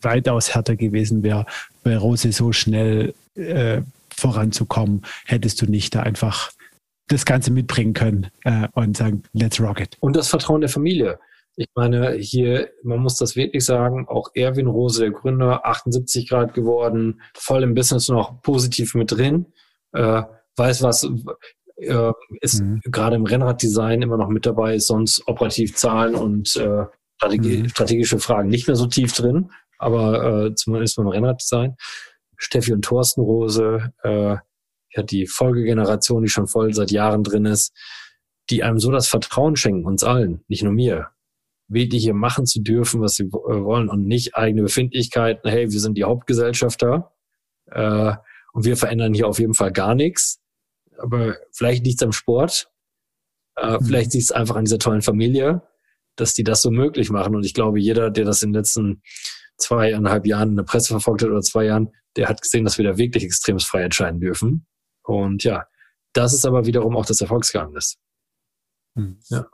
weitaus härter gewesen wäre, bei Rose so schnell äh, voranzukommen, hättest du nicht da einfach das Ganze mitbringen können äh, und sagen, let's rock it. Und das Vertrauen der Familie. Ich meine, hier, man muss das wirklich sagen, auch Erwin Rose, der Gründer, 78 Grad geworden, voll im Business noch positiv mit drin, äh, weiß was, äh, ist mhm. gerade im Rennraddesign immer noch mit dabei, ist sonst operativ Zahlen und äh, mhm. strategische Fragen nicht mehr so tief drin, aber äh, zumindest beim Rennraddesign. Steffi und Thorsten Rose, äh, ja, die Folgegeneration, die schon voll seit Jahren drin ist, die einem so das Vertrauen schenken, uns allen, nicht nur mir, wirklich hier machen zu dürfen, was sie äh, wollen und nicht eigene Befindlichkeiten, hey, wir sind die Hauptgesellschafter äh, und wir verändern hier auf jeden Fall gar nichts. Aber vielleicht liegt es am Sport, äh, mhm. vielleicht liegt es einfach an dieser tollen Familie, dass die das so möglich machen. Und ich glaube, jeder, der das in den letzten zweieinhalb Jahren in der Presse verfolgt hat oder zwei Jahren, der hat gesehen, dass wir da wirklich extrem frei entscheiden dürfen. Und ja, das ist aber wiederum auch das Erfolgsgeheimnis. Mhm. Ja.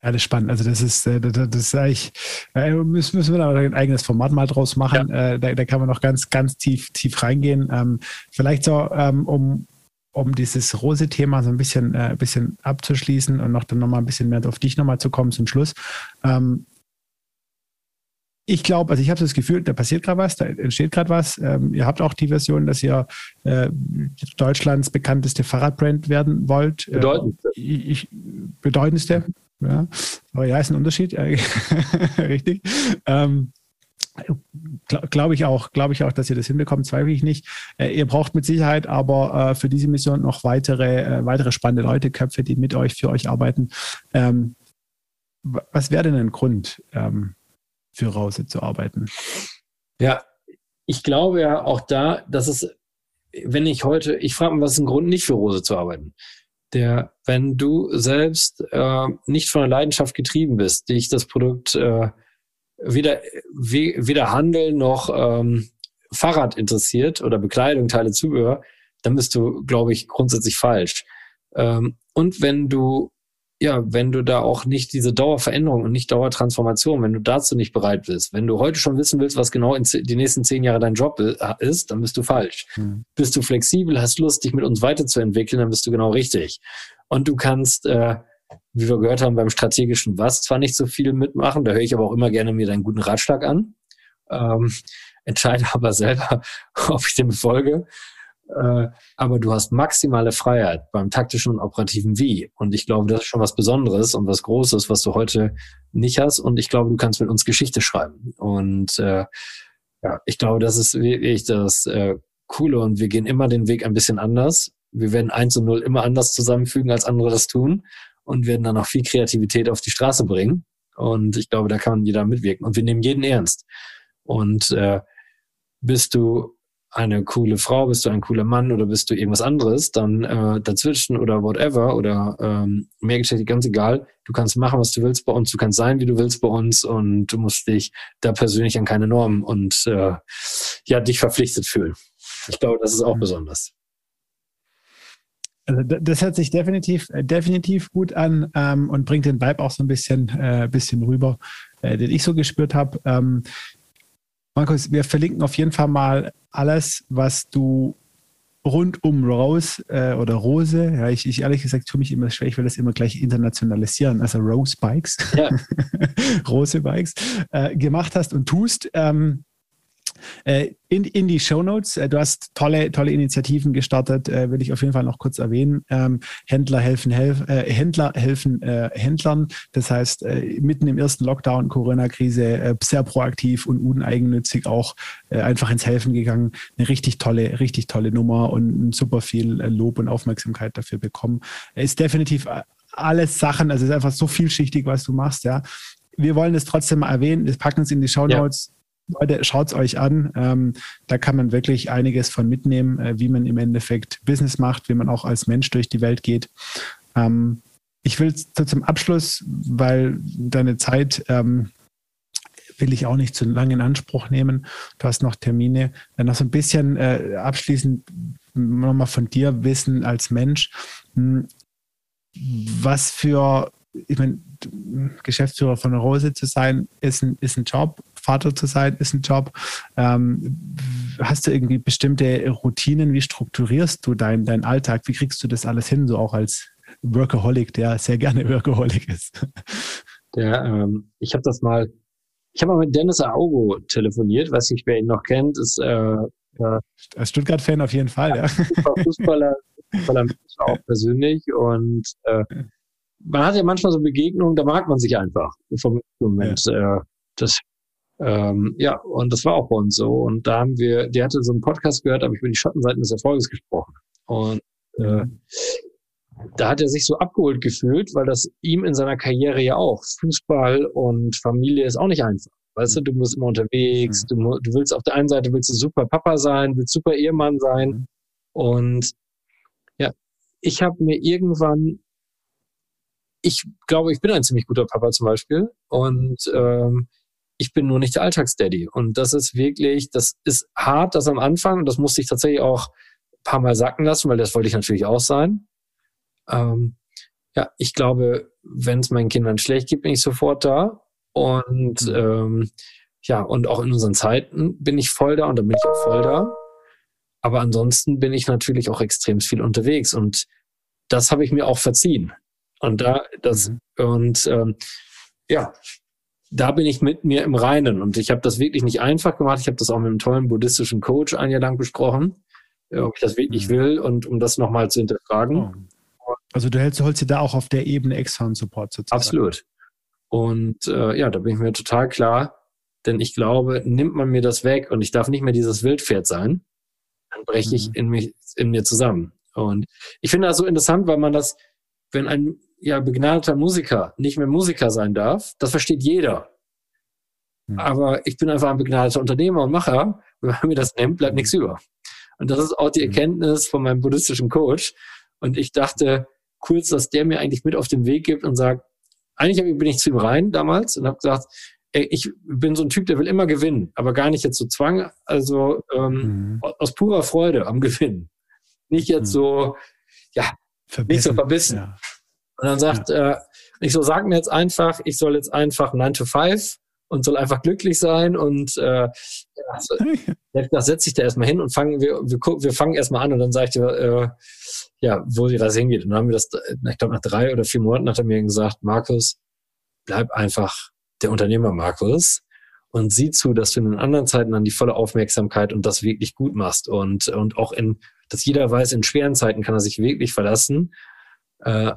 Das ist spannend. Also das ist, äh, das ist eigentlich, müssen, müssen wir da ein eigenes Format mal draus machen. Ja. Äh, da, da kann man noch ganz, ganz tief, tief reingehen. Ähm, vielleicht so, ähm, um, um dieses Rose-Thema so ein bisschen, äh, bisschen abzuschließen und noch dann nochmal ein bisschen mehr auf dich nochmal zu kommen zum Schluss. Ähm, ich glaube, also ich habe das Gefühl, da passiert gerade was, da entsteht gerade was. Ähm, ihr habt auch die Version, dass ihr äh, Deutschlands bekannteste Fahrradbrand werden wollt. Bedeutendste. Äh, ich, bedeutendste. Ja. Aber ja, ist ein Unterschied. Richtig. Ähm, Glaube ich auch, glaube ich auch, dass ihr das hinbekommt, zweifle ich nicht. Äh, ihr braucht mit Sicherheit aber äh, für diese Mission noch weitere, äh, weitere spannende Leute, Köpfe, die mit euch, für euch arbeiten. Ähm, was wäre denn ein Grund, ähm, für Rause zu arbeiten? Ja, ich glaube ja auch da, dass es, wenn ich heute, ich frage mich, was ist ein Grund, nicht für Rose zu arbeiten? Der, wenn du selbst äh, nicht von der Leidenschaft getrieben bist, dich das Produkt äh, weder, weder Handel noch ähm, Fahrrad interessiert oder Bekleidung, Teile, Zubehör, dann bist du, glaube ich, grundsätzlich falsch. Ähm, und wenn du ja, wenn du da auch nicht diese Dauerveränderung und nicht Dauertransformation, wenn du dazu nicht bereit bist, wenn du heute schon wissen willst, was genau in die nächsten zehn Jahre dein Job ist, dann bist du falsch. Mhm. Bist du flexibel, hast Lust, dich mit uns weiterzuentwickeln, dann bist du genau richtig. Und du kannst, äh, wie wir gehört haben, beim strategischen Was zwar nicht so viel mitmachen, da höre ich aber auch immer gerne mir deinen guten Ratschlag an. Ähm, entscheide aber selber, ob ich dem folge. Äh, aber du hast maximale Freiheit beim taktischen und operativen Wie. Und ich glaube, das ist schon was Besonderes und was Großes, was du heute nicht hast. Und ich glaube, du kannst mit uns Geschichte schreiben. Und äh, ja, ich glaube, das ist wirklich das äh, Coole. Und wir gehen immer den Weg ein bisschen anders. Wir werden eins und null immer anders zusammenfügen, als andere das tun. Und werden dann auch viel Kreativität auf die Straße bringen. Und ich glaube, da kann jeder mitwirken. Und wir nehmen jeden ernst. Und äh, bist du eine coole Frau, bist du ein cooler Mann oder bist du irgendwas anderes, dann äh, dazwischen oder whatever oder ähm, mehrgeschlechtlich, ganz egal. Du kannst machen, was du willst bei uns, du kannst sein, wie du willst bei uns und du musst dich da persönlich an keine Normen und äh, ja, dich verpflichtet fühlen. Ich glaube, das ist auch mhm. besonders. Also das hört sich definitiv, äh, definitiv gut an ähm, und bringt den Vibe auch so ein bisschen, äh, bisschen rüber, äh, den ich so gespürt habe. Ähm, Markus, wir verlinken auf jeden Fall mal alles, was du rund um Rose äh, oder Rose, ja, ich, ich ehrlich gesagt tue mich immer schwer, ich will das immer gleich internationalisieren, also Rose Bikes, ja. Rose Bikes, äh, gemacht hast und tust. Ähm, äh, in, in die Show Notes. Äh, du hast tolle, tolle Initiativen gestartet, äh, will ich auf jeden Fall noch kurz erwähnen. Ähm, Händler helfen, helf, äh, Händler helfen äh, Händlern. Das heißt, äh, mitten im ersten Lockdown, Corona-Krise, sehr proaktiv und uneigennützig auch einfach ins Helfen gegangen. Eine richtig tolle, richtig tolle Nummer und super viel Lob und Aufmerksamkeit dafür bekommen. Ist definitiv alles Sachen, also es ist einfach so vielschichtig, was du machst, ja. Wir wollen es trotzdem mal erwähnen. Wir packen es in die Show Notes. Ja Leute, schaut es euch an. Ähm, da kann man wirklich einiges von mitnehmen, äh, wie man im Endeffekt Business macht, wie man auch als Mensch durch die Welt geht. Ähm, ich will zum Abschluss, weil deine Zeit ähm, will ich auch nicht zu lange in Anspruch nehmen. Du hast noch Termine. Dann noch so ein bisschen äh, abschließend nochmal von dir wissen als Mensch. Hm, was für, ich meine, Geschäftsführer von Rose zu sein, ist ein, ist ein Job. Vater zu sein, ist ein Job. Ähm, hast du irgendwie bestimmte Routinen? Wie strukturierst du deinen dein Alltag? Wie kriegst du das alles hin, so auch als Workaholic, der sehr gerne Workaholic ist? Der, ähm, ich habe das mal, ich habe mal mit Dennis Augo telefoniert, weiß nicht, wer ihn noch kennt, ist äh, als Stuttgart-Fan auf jeden Fall, ja. Fußballer, Fußballer auch persönlich und äh, man hat ja manchmal so Begegnungen, da mag man sich einfach vom Moment. Ja. Äh, das ähm, ja, und das war auch bei uns so. Und da haben wir, die hatte so einen Podcast gehört, habe ich über die Schattenseiten des Erfolges gesprochen. Und äh, mhm. da hat er sich so abgeholt gefühlt, weil das ihm in seiner Karriere ja auch Fußball und Familie ist auch nicht einfach. Weißt du, du musst immer unterwegs, mhm. du, du willst auf der einen Seite willst du super Papa sein, willst super Ehemann sein. Mhm. Und ja, ich habe mir irgendwann, ich glaube, ich bin ein ziemlich guter Papa zum Beispiel. Und ähm, ich bin nur nicht der Alltagsdaddy. Und das ist wirklich, das ist hart, das am Anfang. Und das musste ich tatsächlich auch ein paar Mal sacken lassen, weil das wollte ich natürlich auch sein. Ähm, ja, ich glaube, wenn es meinen Kindern schlecht geht, bin ich sofort da. Und ähm, ja, und auch in unseren Zeiten bin ich voll da und dann bin ich auch voll da. Aber ansonsten bin ich natürlich auch extrem viel unterwegs und das habe ich mir auch verziehen. Und da, das, mhm. und ähm, ja, da bin ich mit mir im Reinen. Und ich habe das wirklich nicht einfach gemacht. Ich habe das auch mit einem tollen buddhistischen Coach ein Jahr lang besprochen, äh, ob ich das wirklich mhm. will und um das nochmal zu hinterfragen. Oh. Also du hältst, holst dir da auch auf der Ebene externen Support sozusagen. Absolut. Und äh, ja, da bin ich mir total klar, denn ich glaube, nimmt man mir das weg und ich darf nicht mehr dieses Wildpferd sein, dann breche mhm. ich in, mich, in mir zusammen. Und ich finde das so interessant, weil man das, wenn ein ja, begnadeter Musiker nicht mehr Musiker sein darf, das versteht jeder. Mhm. Aber ich bin einfach ein begnadeter Unternehmer und Macher. Wenn man mir das nimmt, bleibt nichts über. Und das ist auch die mhm. Erkenntnis von meinem buddhistischen Coach. Und ich dachte kurz, dass der mir eigentlich mit auf den Weg gibt und sagt, eigentlich bin ich zu ihm rein damals und habe gesagt, ey, ich bin so ein Typ, der will immer gewinnen, aber gar nicht jetzt so Zwang, also ähm, mhm. aus purer Freude am Gewinnen. Nicht jetzt mhm. so, ja, verbissen. nicht so verbissen. Ja. Und dann sagt ja. äh, ich so, sag mir jetzt einfach, ich soll jetzt einfach 9 to 5 und soll einfach glücklich sein und äh, also, da setze ich da erstmal hin und fangen wir, wir, wir fangen erstmal an und dann sage ich dir, äh, ja, wo die Reise hingeht. Und dann haben wir das, ich glaube, nach drei oder vier Monaten hat er mir gesagt, Markus, bleib einfach der Unternehmer, Markus, und sieh zu, dass du in den anderen Zeiten dann die volle Aufmerksamkeit und das wirklich gut machst. Und, und auch in, dass jeder weiß, in schweren Zeiten kann er sich wirklich verlassen. Äh,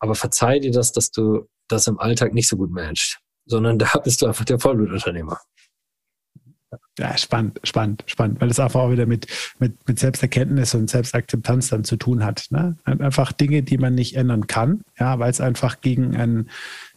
aber verzeih dir das, dass du das im Alltag nicht so gut managst, sondern da bist du einfach der Vollblutunternehmer. Ja, spannend, spannend, spannend, weil es einfach auch wieder mit, mit, mit Selbsterkenntnis und Selbstakzeptanz dann zu tun hat. Ne? Einfach Dinge, die man nicht ändern kann, ja, weil es einfach gegen ein,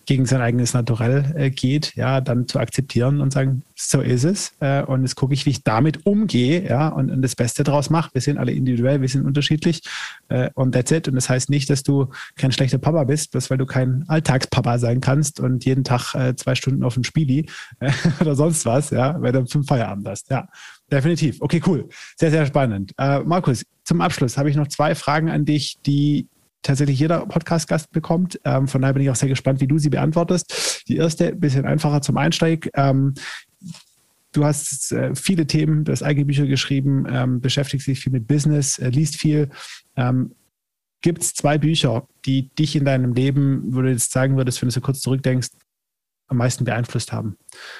gegen sein eigenes Naturell äh, geht, ja, dann zu akzeptieren und sagen, so ist es. Äh, und jetzt gucke ich, wie ich damit umgehe, ja, und, und das Beste draus mache. Wir sind alle individuell, wir sind unterschiedlich äh, und that's it. Und das heißt nicht, dass du kein schlechter Papa bist, bloß weil du kein Alltagspapa sein kannst und jeden Tag äh, zwei Stunden auf dem Spieli äh, oder sonst was, ja, weil du fünf Feierabend hast. Ja, definitiv. Okay, cool. Sehr, sehr spannend. Äh, Markus, zum Abschluss habe ich noch zwei Fragen an dich, die tatsächlich jeder Podcast-Gast bekommt. Ähm, von daher bin ich auch sehr gespannt, wie du sie beantwortest. Die erste, ein bisschen einfacher zum Einsteig. Ähm, du hast äh, viele Themen, du hast eigene Bücher geschrieben, ähm, beschäftigst dich viel mit Business, äh, liest viel. Ähm, Gibt es zwei Bücher, die dich in deinem Leben, du jetzt sagen würdest, wenn du so kurz zurückdenkst, am meisten beeinflusst haben?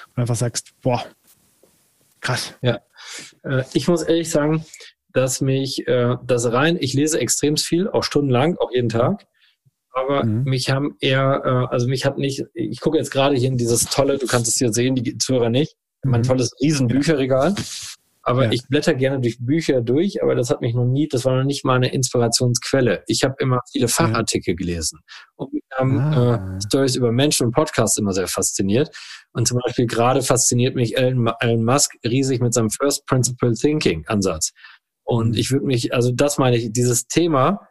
Und einfach sagst, boah, krass. Ja, äh, ich muss ehrlich sagen, dass mich äh, das rein, ich lese extrem viel, auch stundenlang, auch jeden Tag. Aber mhm. mich haben eher, äh, also mich hat nicht, ich gucke jetzt gerade hier in dieses tolle, du kannst es hier sehen, die Zuhörer nicht, mhm. mein tolles Riesenbücherregal. Aber ja. ich blätter gerne durch Bücher durch, aber das hat mich noch nie, das war noch nicht mal eine Inspirationsquelle. Ich habe immer viele Fachartikel gelesen und mich haben ah. äh, Stories über Menschen und Podcasts immer sehr fasziniert. Und zum Beispiel gerade fasziniert mich Elon, Elon Musk riesig mit seinem First Principle Thinking Ansatz. Und ich würde mich, also das meine ich, dieses Thema,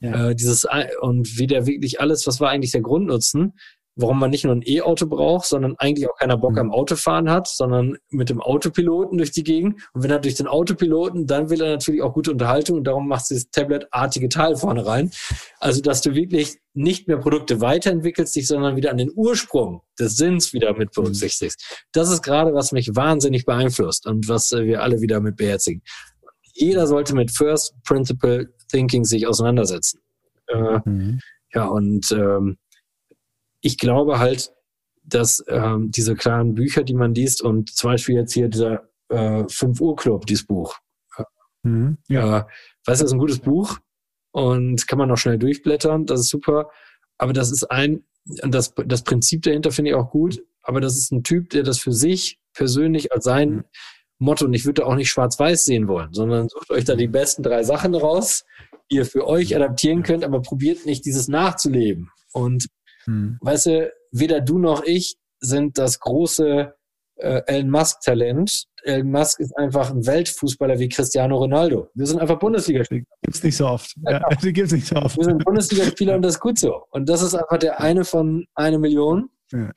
ja. äh, dieses und wie der wirklich alles, was war eigentlich der Grundnutzen, warum man nicht nur ein E-Auto braucht, sondern eigentlich auch keiner Bock mhm. am Autofahren hat, sondern mit dem Autopiloten durch die Gegend. Und wenn er durch den Autopiloten, dann will er natürlich auch gute Unterhaltung und darum macht dieses Tablet-artige Teil vorne rein. Also, dass du wirklich nicht mehr Produkte weiterentwickelst dich, sondern wieder an den Ursprung des Sinns wieder mit berücksichtigst. Das ist gerade, was mich wahnsinnig beeinflusst und was äh, wir alle wieder mit beherzigen jeder sollte mit First Principle Thinking sich auseinandersetzen. Äh, mhm. Ja, und ähm, ich glaube halt, dass ähm, diese kleinen Bücher, die man liest und zum Beispiel jetzt hier dieser äh, 5 Uhr Club, dieses Buch. Mhm, ja. Äh, weißt du, das ist ein gutes Buch und kann man noch schnell durchblättern, das ist super. Aber das ist ein, das, das Prinzip dahinter finde ich auch gut, aber das ist ein Typ, der das für sich persönlich als sein mhm. Motto, und ich würde auch nicht schwarz-weiß sehen wollen, sondern sucht euch da die besten drei Sachen raus, die ihr für euch adaptieren könnt, aber probiert nicht, dieses nachzuleben. Und mhm. weißt du, weder du noch ich sind das große äh, Elon Musk-Talent. Elon Musk ist einfach ein Weltfußballer wie Cristiano Ronaldo. Wir sind einfach Bundesligaspieler. Gibt's nicht so oft. Ja, ja. Die gibt's nicht so oft. Wir sind Bundesligaspieler und das ist gut so. Und das ist einfach der eine von eine Million. Ja.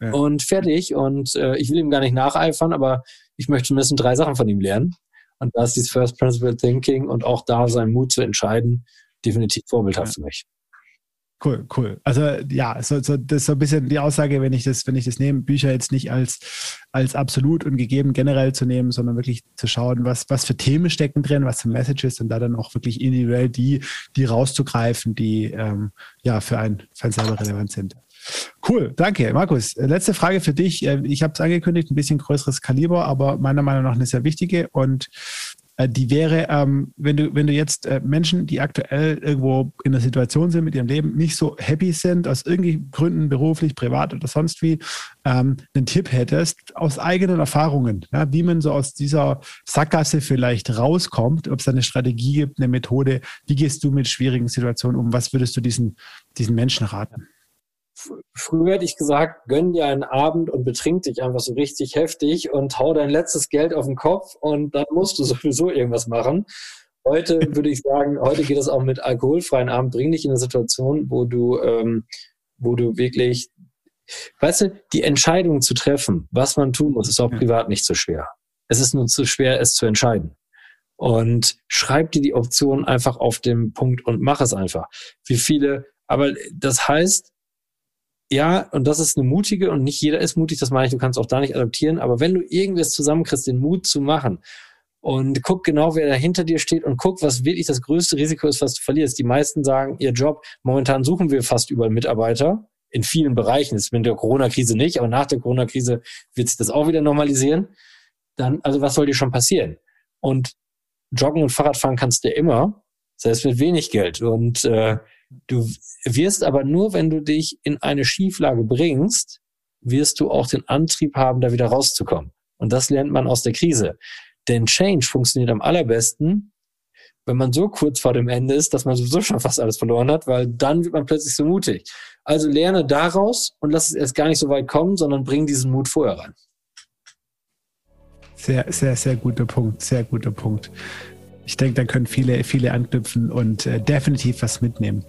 Ja. Und fertig. Und äh, ich will ihm gar nicht nacheifern, aber ich möchte zumindest drei Sachen von ihm lernen. Und da ist dieses First Principle Thinking und auch da sein Mut zu entscheiden definitiv vorbildhaft für mich. Cool, cool. Also ja, so, so, das ist so ein bisschen die Aussage, wenn ich das, wenn ich das nehme, Bücher jetzt nicht als, als absolut und gegeben generell zu nehmen, sondern wirklich zu schauen, was, was für Themen stecken drin, was für Messages und da dann auch wirklich individuell die, die rauszugreifen, die ähm, ja für einen, für einen selber relevant sind. Cool, danke. Markus, letzte Frage für dich. Äh, ich habe es angekündigt, ein bisschen größeres Kaliber, aber meiner Meinung nach eine sehr wichtige. Und äh, die wäre, ähm, wenn du, wenn du jetzt äh, Menschen, die aktuell irgendwo in der Situation sind mit ihrem Leben, nicht so happy sind, aus irgendwelchen Gründen, beruflich, privat oder sonst wie, ähm, einen Tipp hättest, aus eigenen Erfahrungen, wie man so aus dieser Sackgasse vielleicht rauskommt, ob es eine Strategie gibt, eine Methode, wie gehst du mit schwierigen Situationen um, was würdest du diesen, diesen Menschen raten? Früher hätte ich gesagt, gönn dir einen Abend und betrink dich einfach so richtig heftig und hau dein letztes Geld auf den Kopf und dann musst du sowieso irgendwas machen. Heute würde ich sagen, heute geht es auch mit alkoholfreien Abend. Bring dich in eine Situation, wo du, ähm, wo du wirklich, weißt du, die Entscheidung zu treffen, was man tun muss, ist auch privat nicht so schwer. Es ist nur zu schwer, es zu entscheiden. Und schreib dir die Option einfach auf dem Punkt und mach es einfach. Wie viele, aber das heißt, ja, und das ist eine mutige und nicht jeder ist mutig, das meine ich, du kannst auch da nicht adaptieren, aber wenn du irgendwas zusammenkriegst, den Mut zu machen und guck genau, wer da hinter dir steht und guck, was wirklich das größte Risiko ist, was du verlierst. Die meisten sagen, ihr Job, momentan suchen wir fast überall Mitarbeiter in vielen Bereichen. Das ist mit der Corona-Krise nicht, aber nach der Corona-Krise wird sich das auch wieder normalisieren. Dann, also was soll dir schon passieren? Und Joggen und Fahrradfahren kannst du immer, selbst mit wenig Geld. Und äh, Du wirst aber nur, wenn du dich in eine Schieflage bringst, wirst du auch den Antrieb haben, da wieder rauszukommen. Und das lernt man aus der Krise. Denn Change funktioniert am allerbesten, wenn man so kurz vor dem Ende ist, dass man sowieso schon fast alles verloren hat, weil dann wird man plötzlich so mutig. Also lerne daraus und lass es erst gar nicht so weit kommen, sondern bring diesen Mut vorher rein. Sehr, sehr, sehr guter Punkt. Sehr guter Punkt ich denke, da können viele, viele anknüpfen und äh, definitiv was mitnehmen.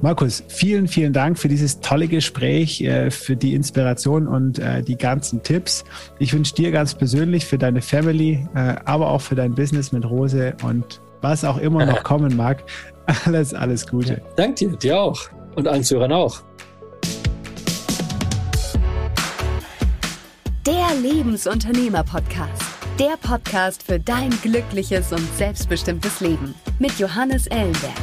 Markus, vielen, vielen Dank für dieses tolle Gespräch, äh, für die Inspiration und äh, die ganzen Tipps. Ich wünsche dir ganz persönlich für deine Family, äh, aber auch für dein Business mit Rose und was auch immer noch kommen mag, alles, alles Gute. Ja, dank dir, dir auch und allen Zuhörern auch. Der Lebensunternehmer-Podcast. Der Podcast für dein glückliches und selbstbestimmtes Leben mit Johannes Ellenberg.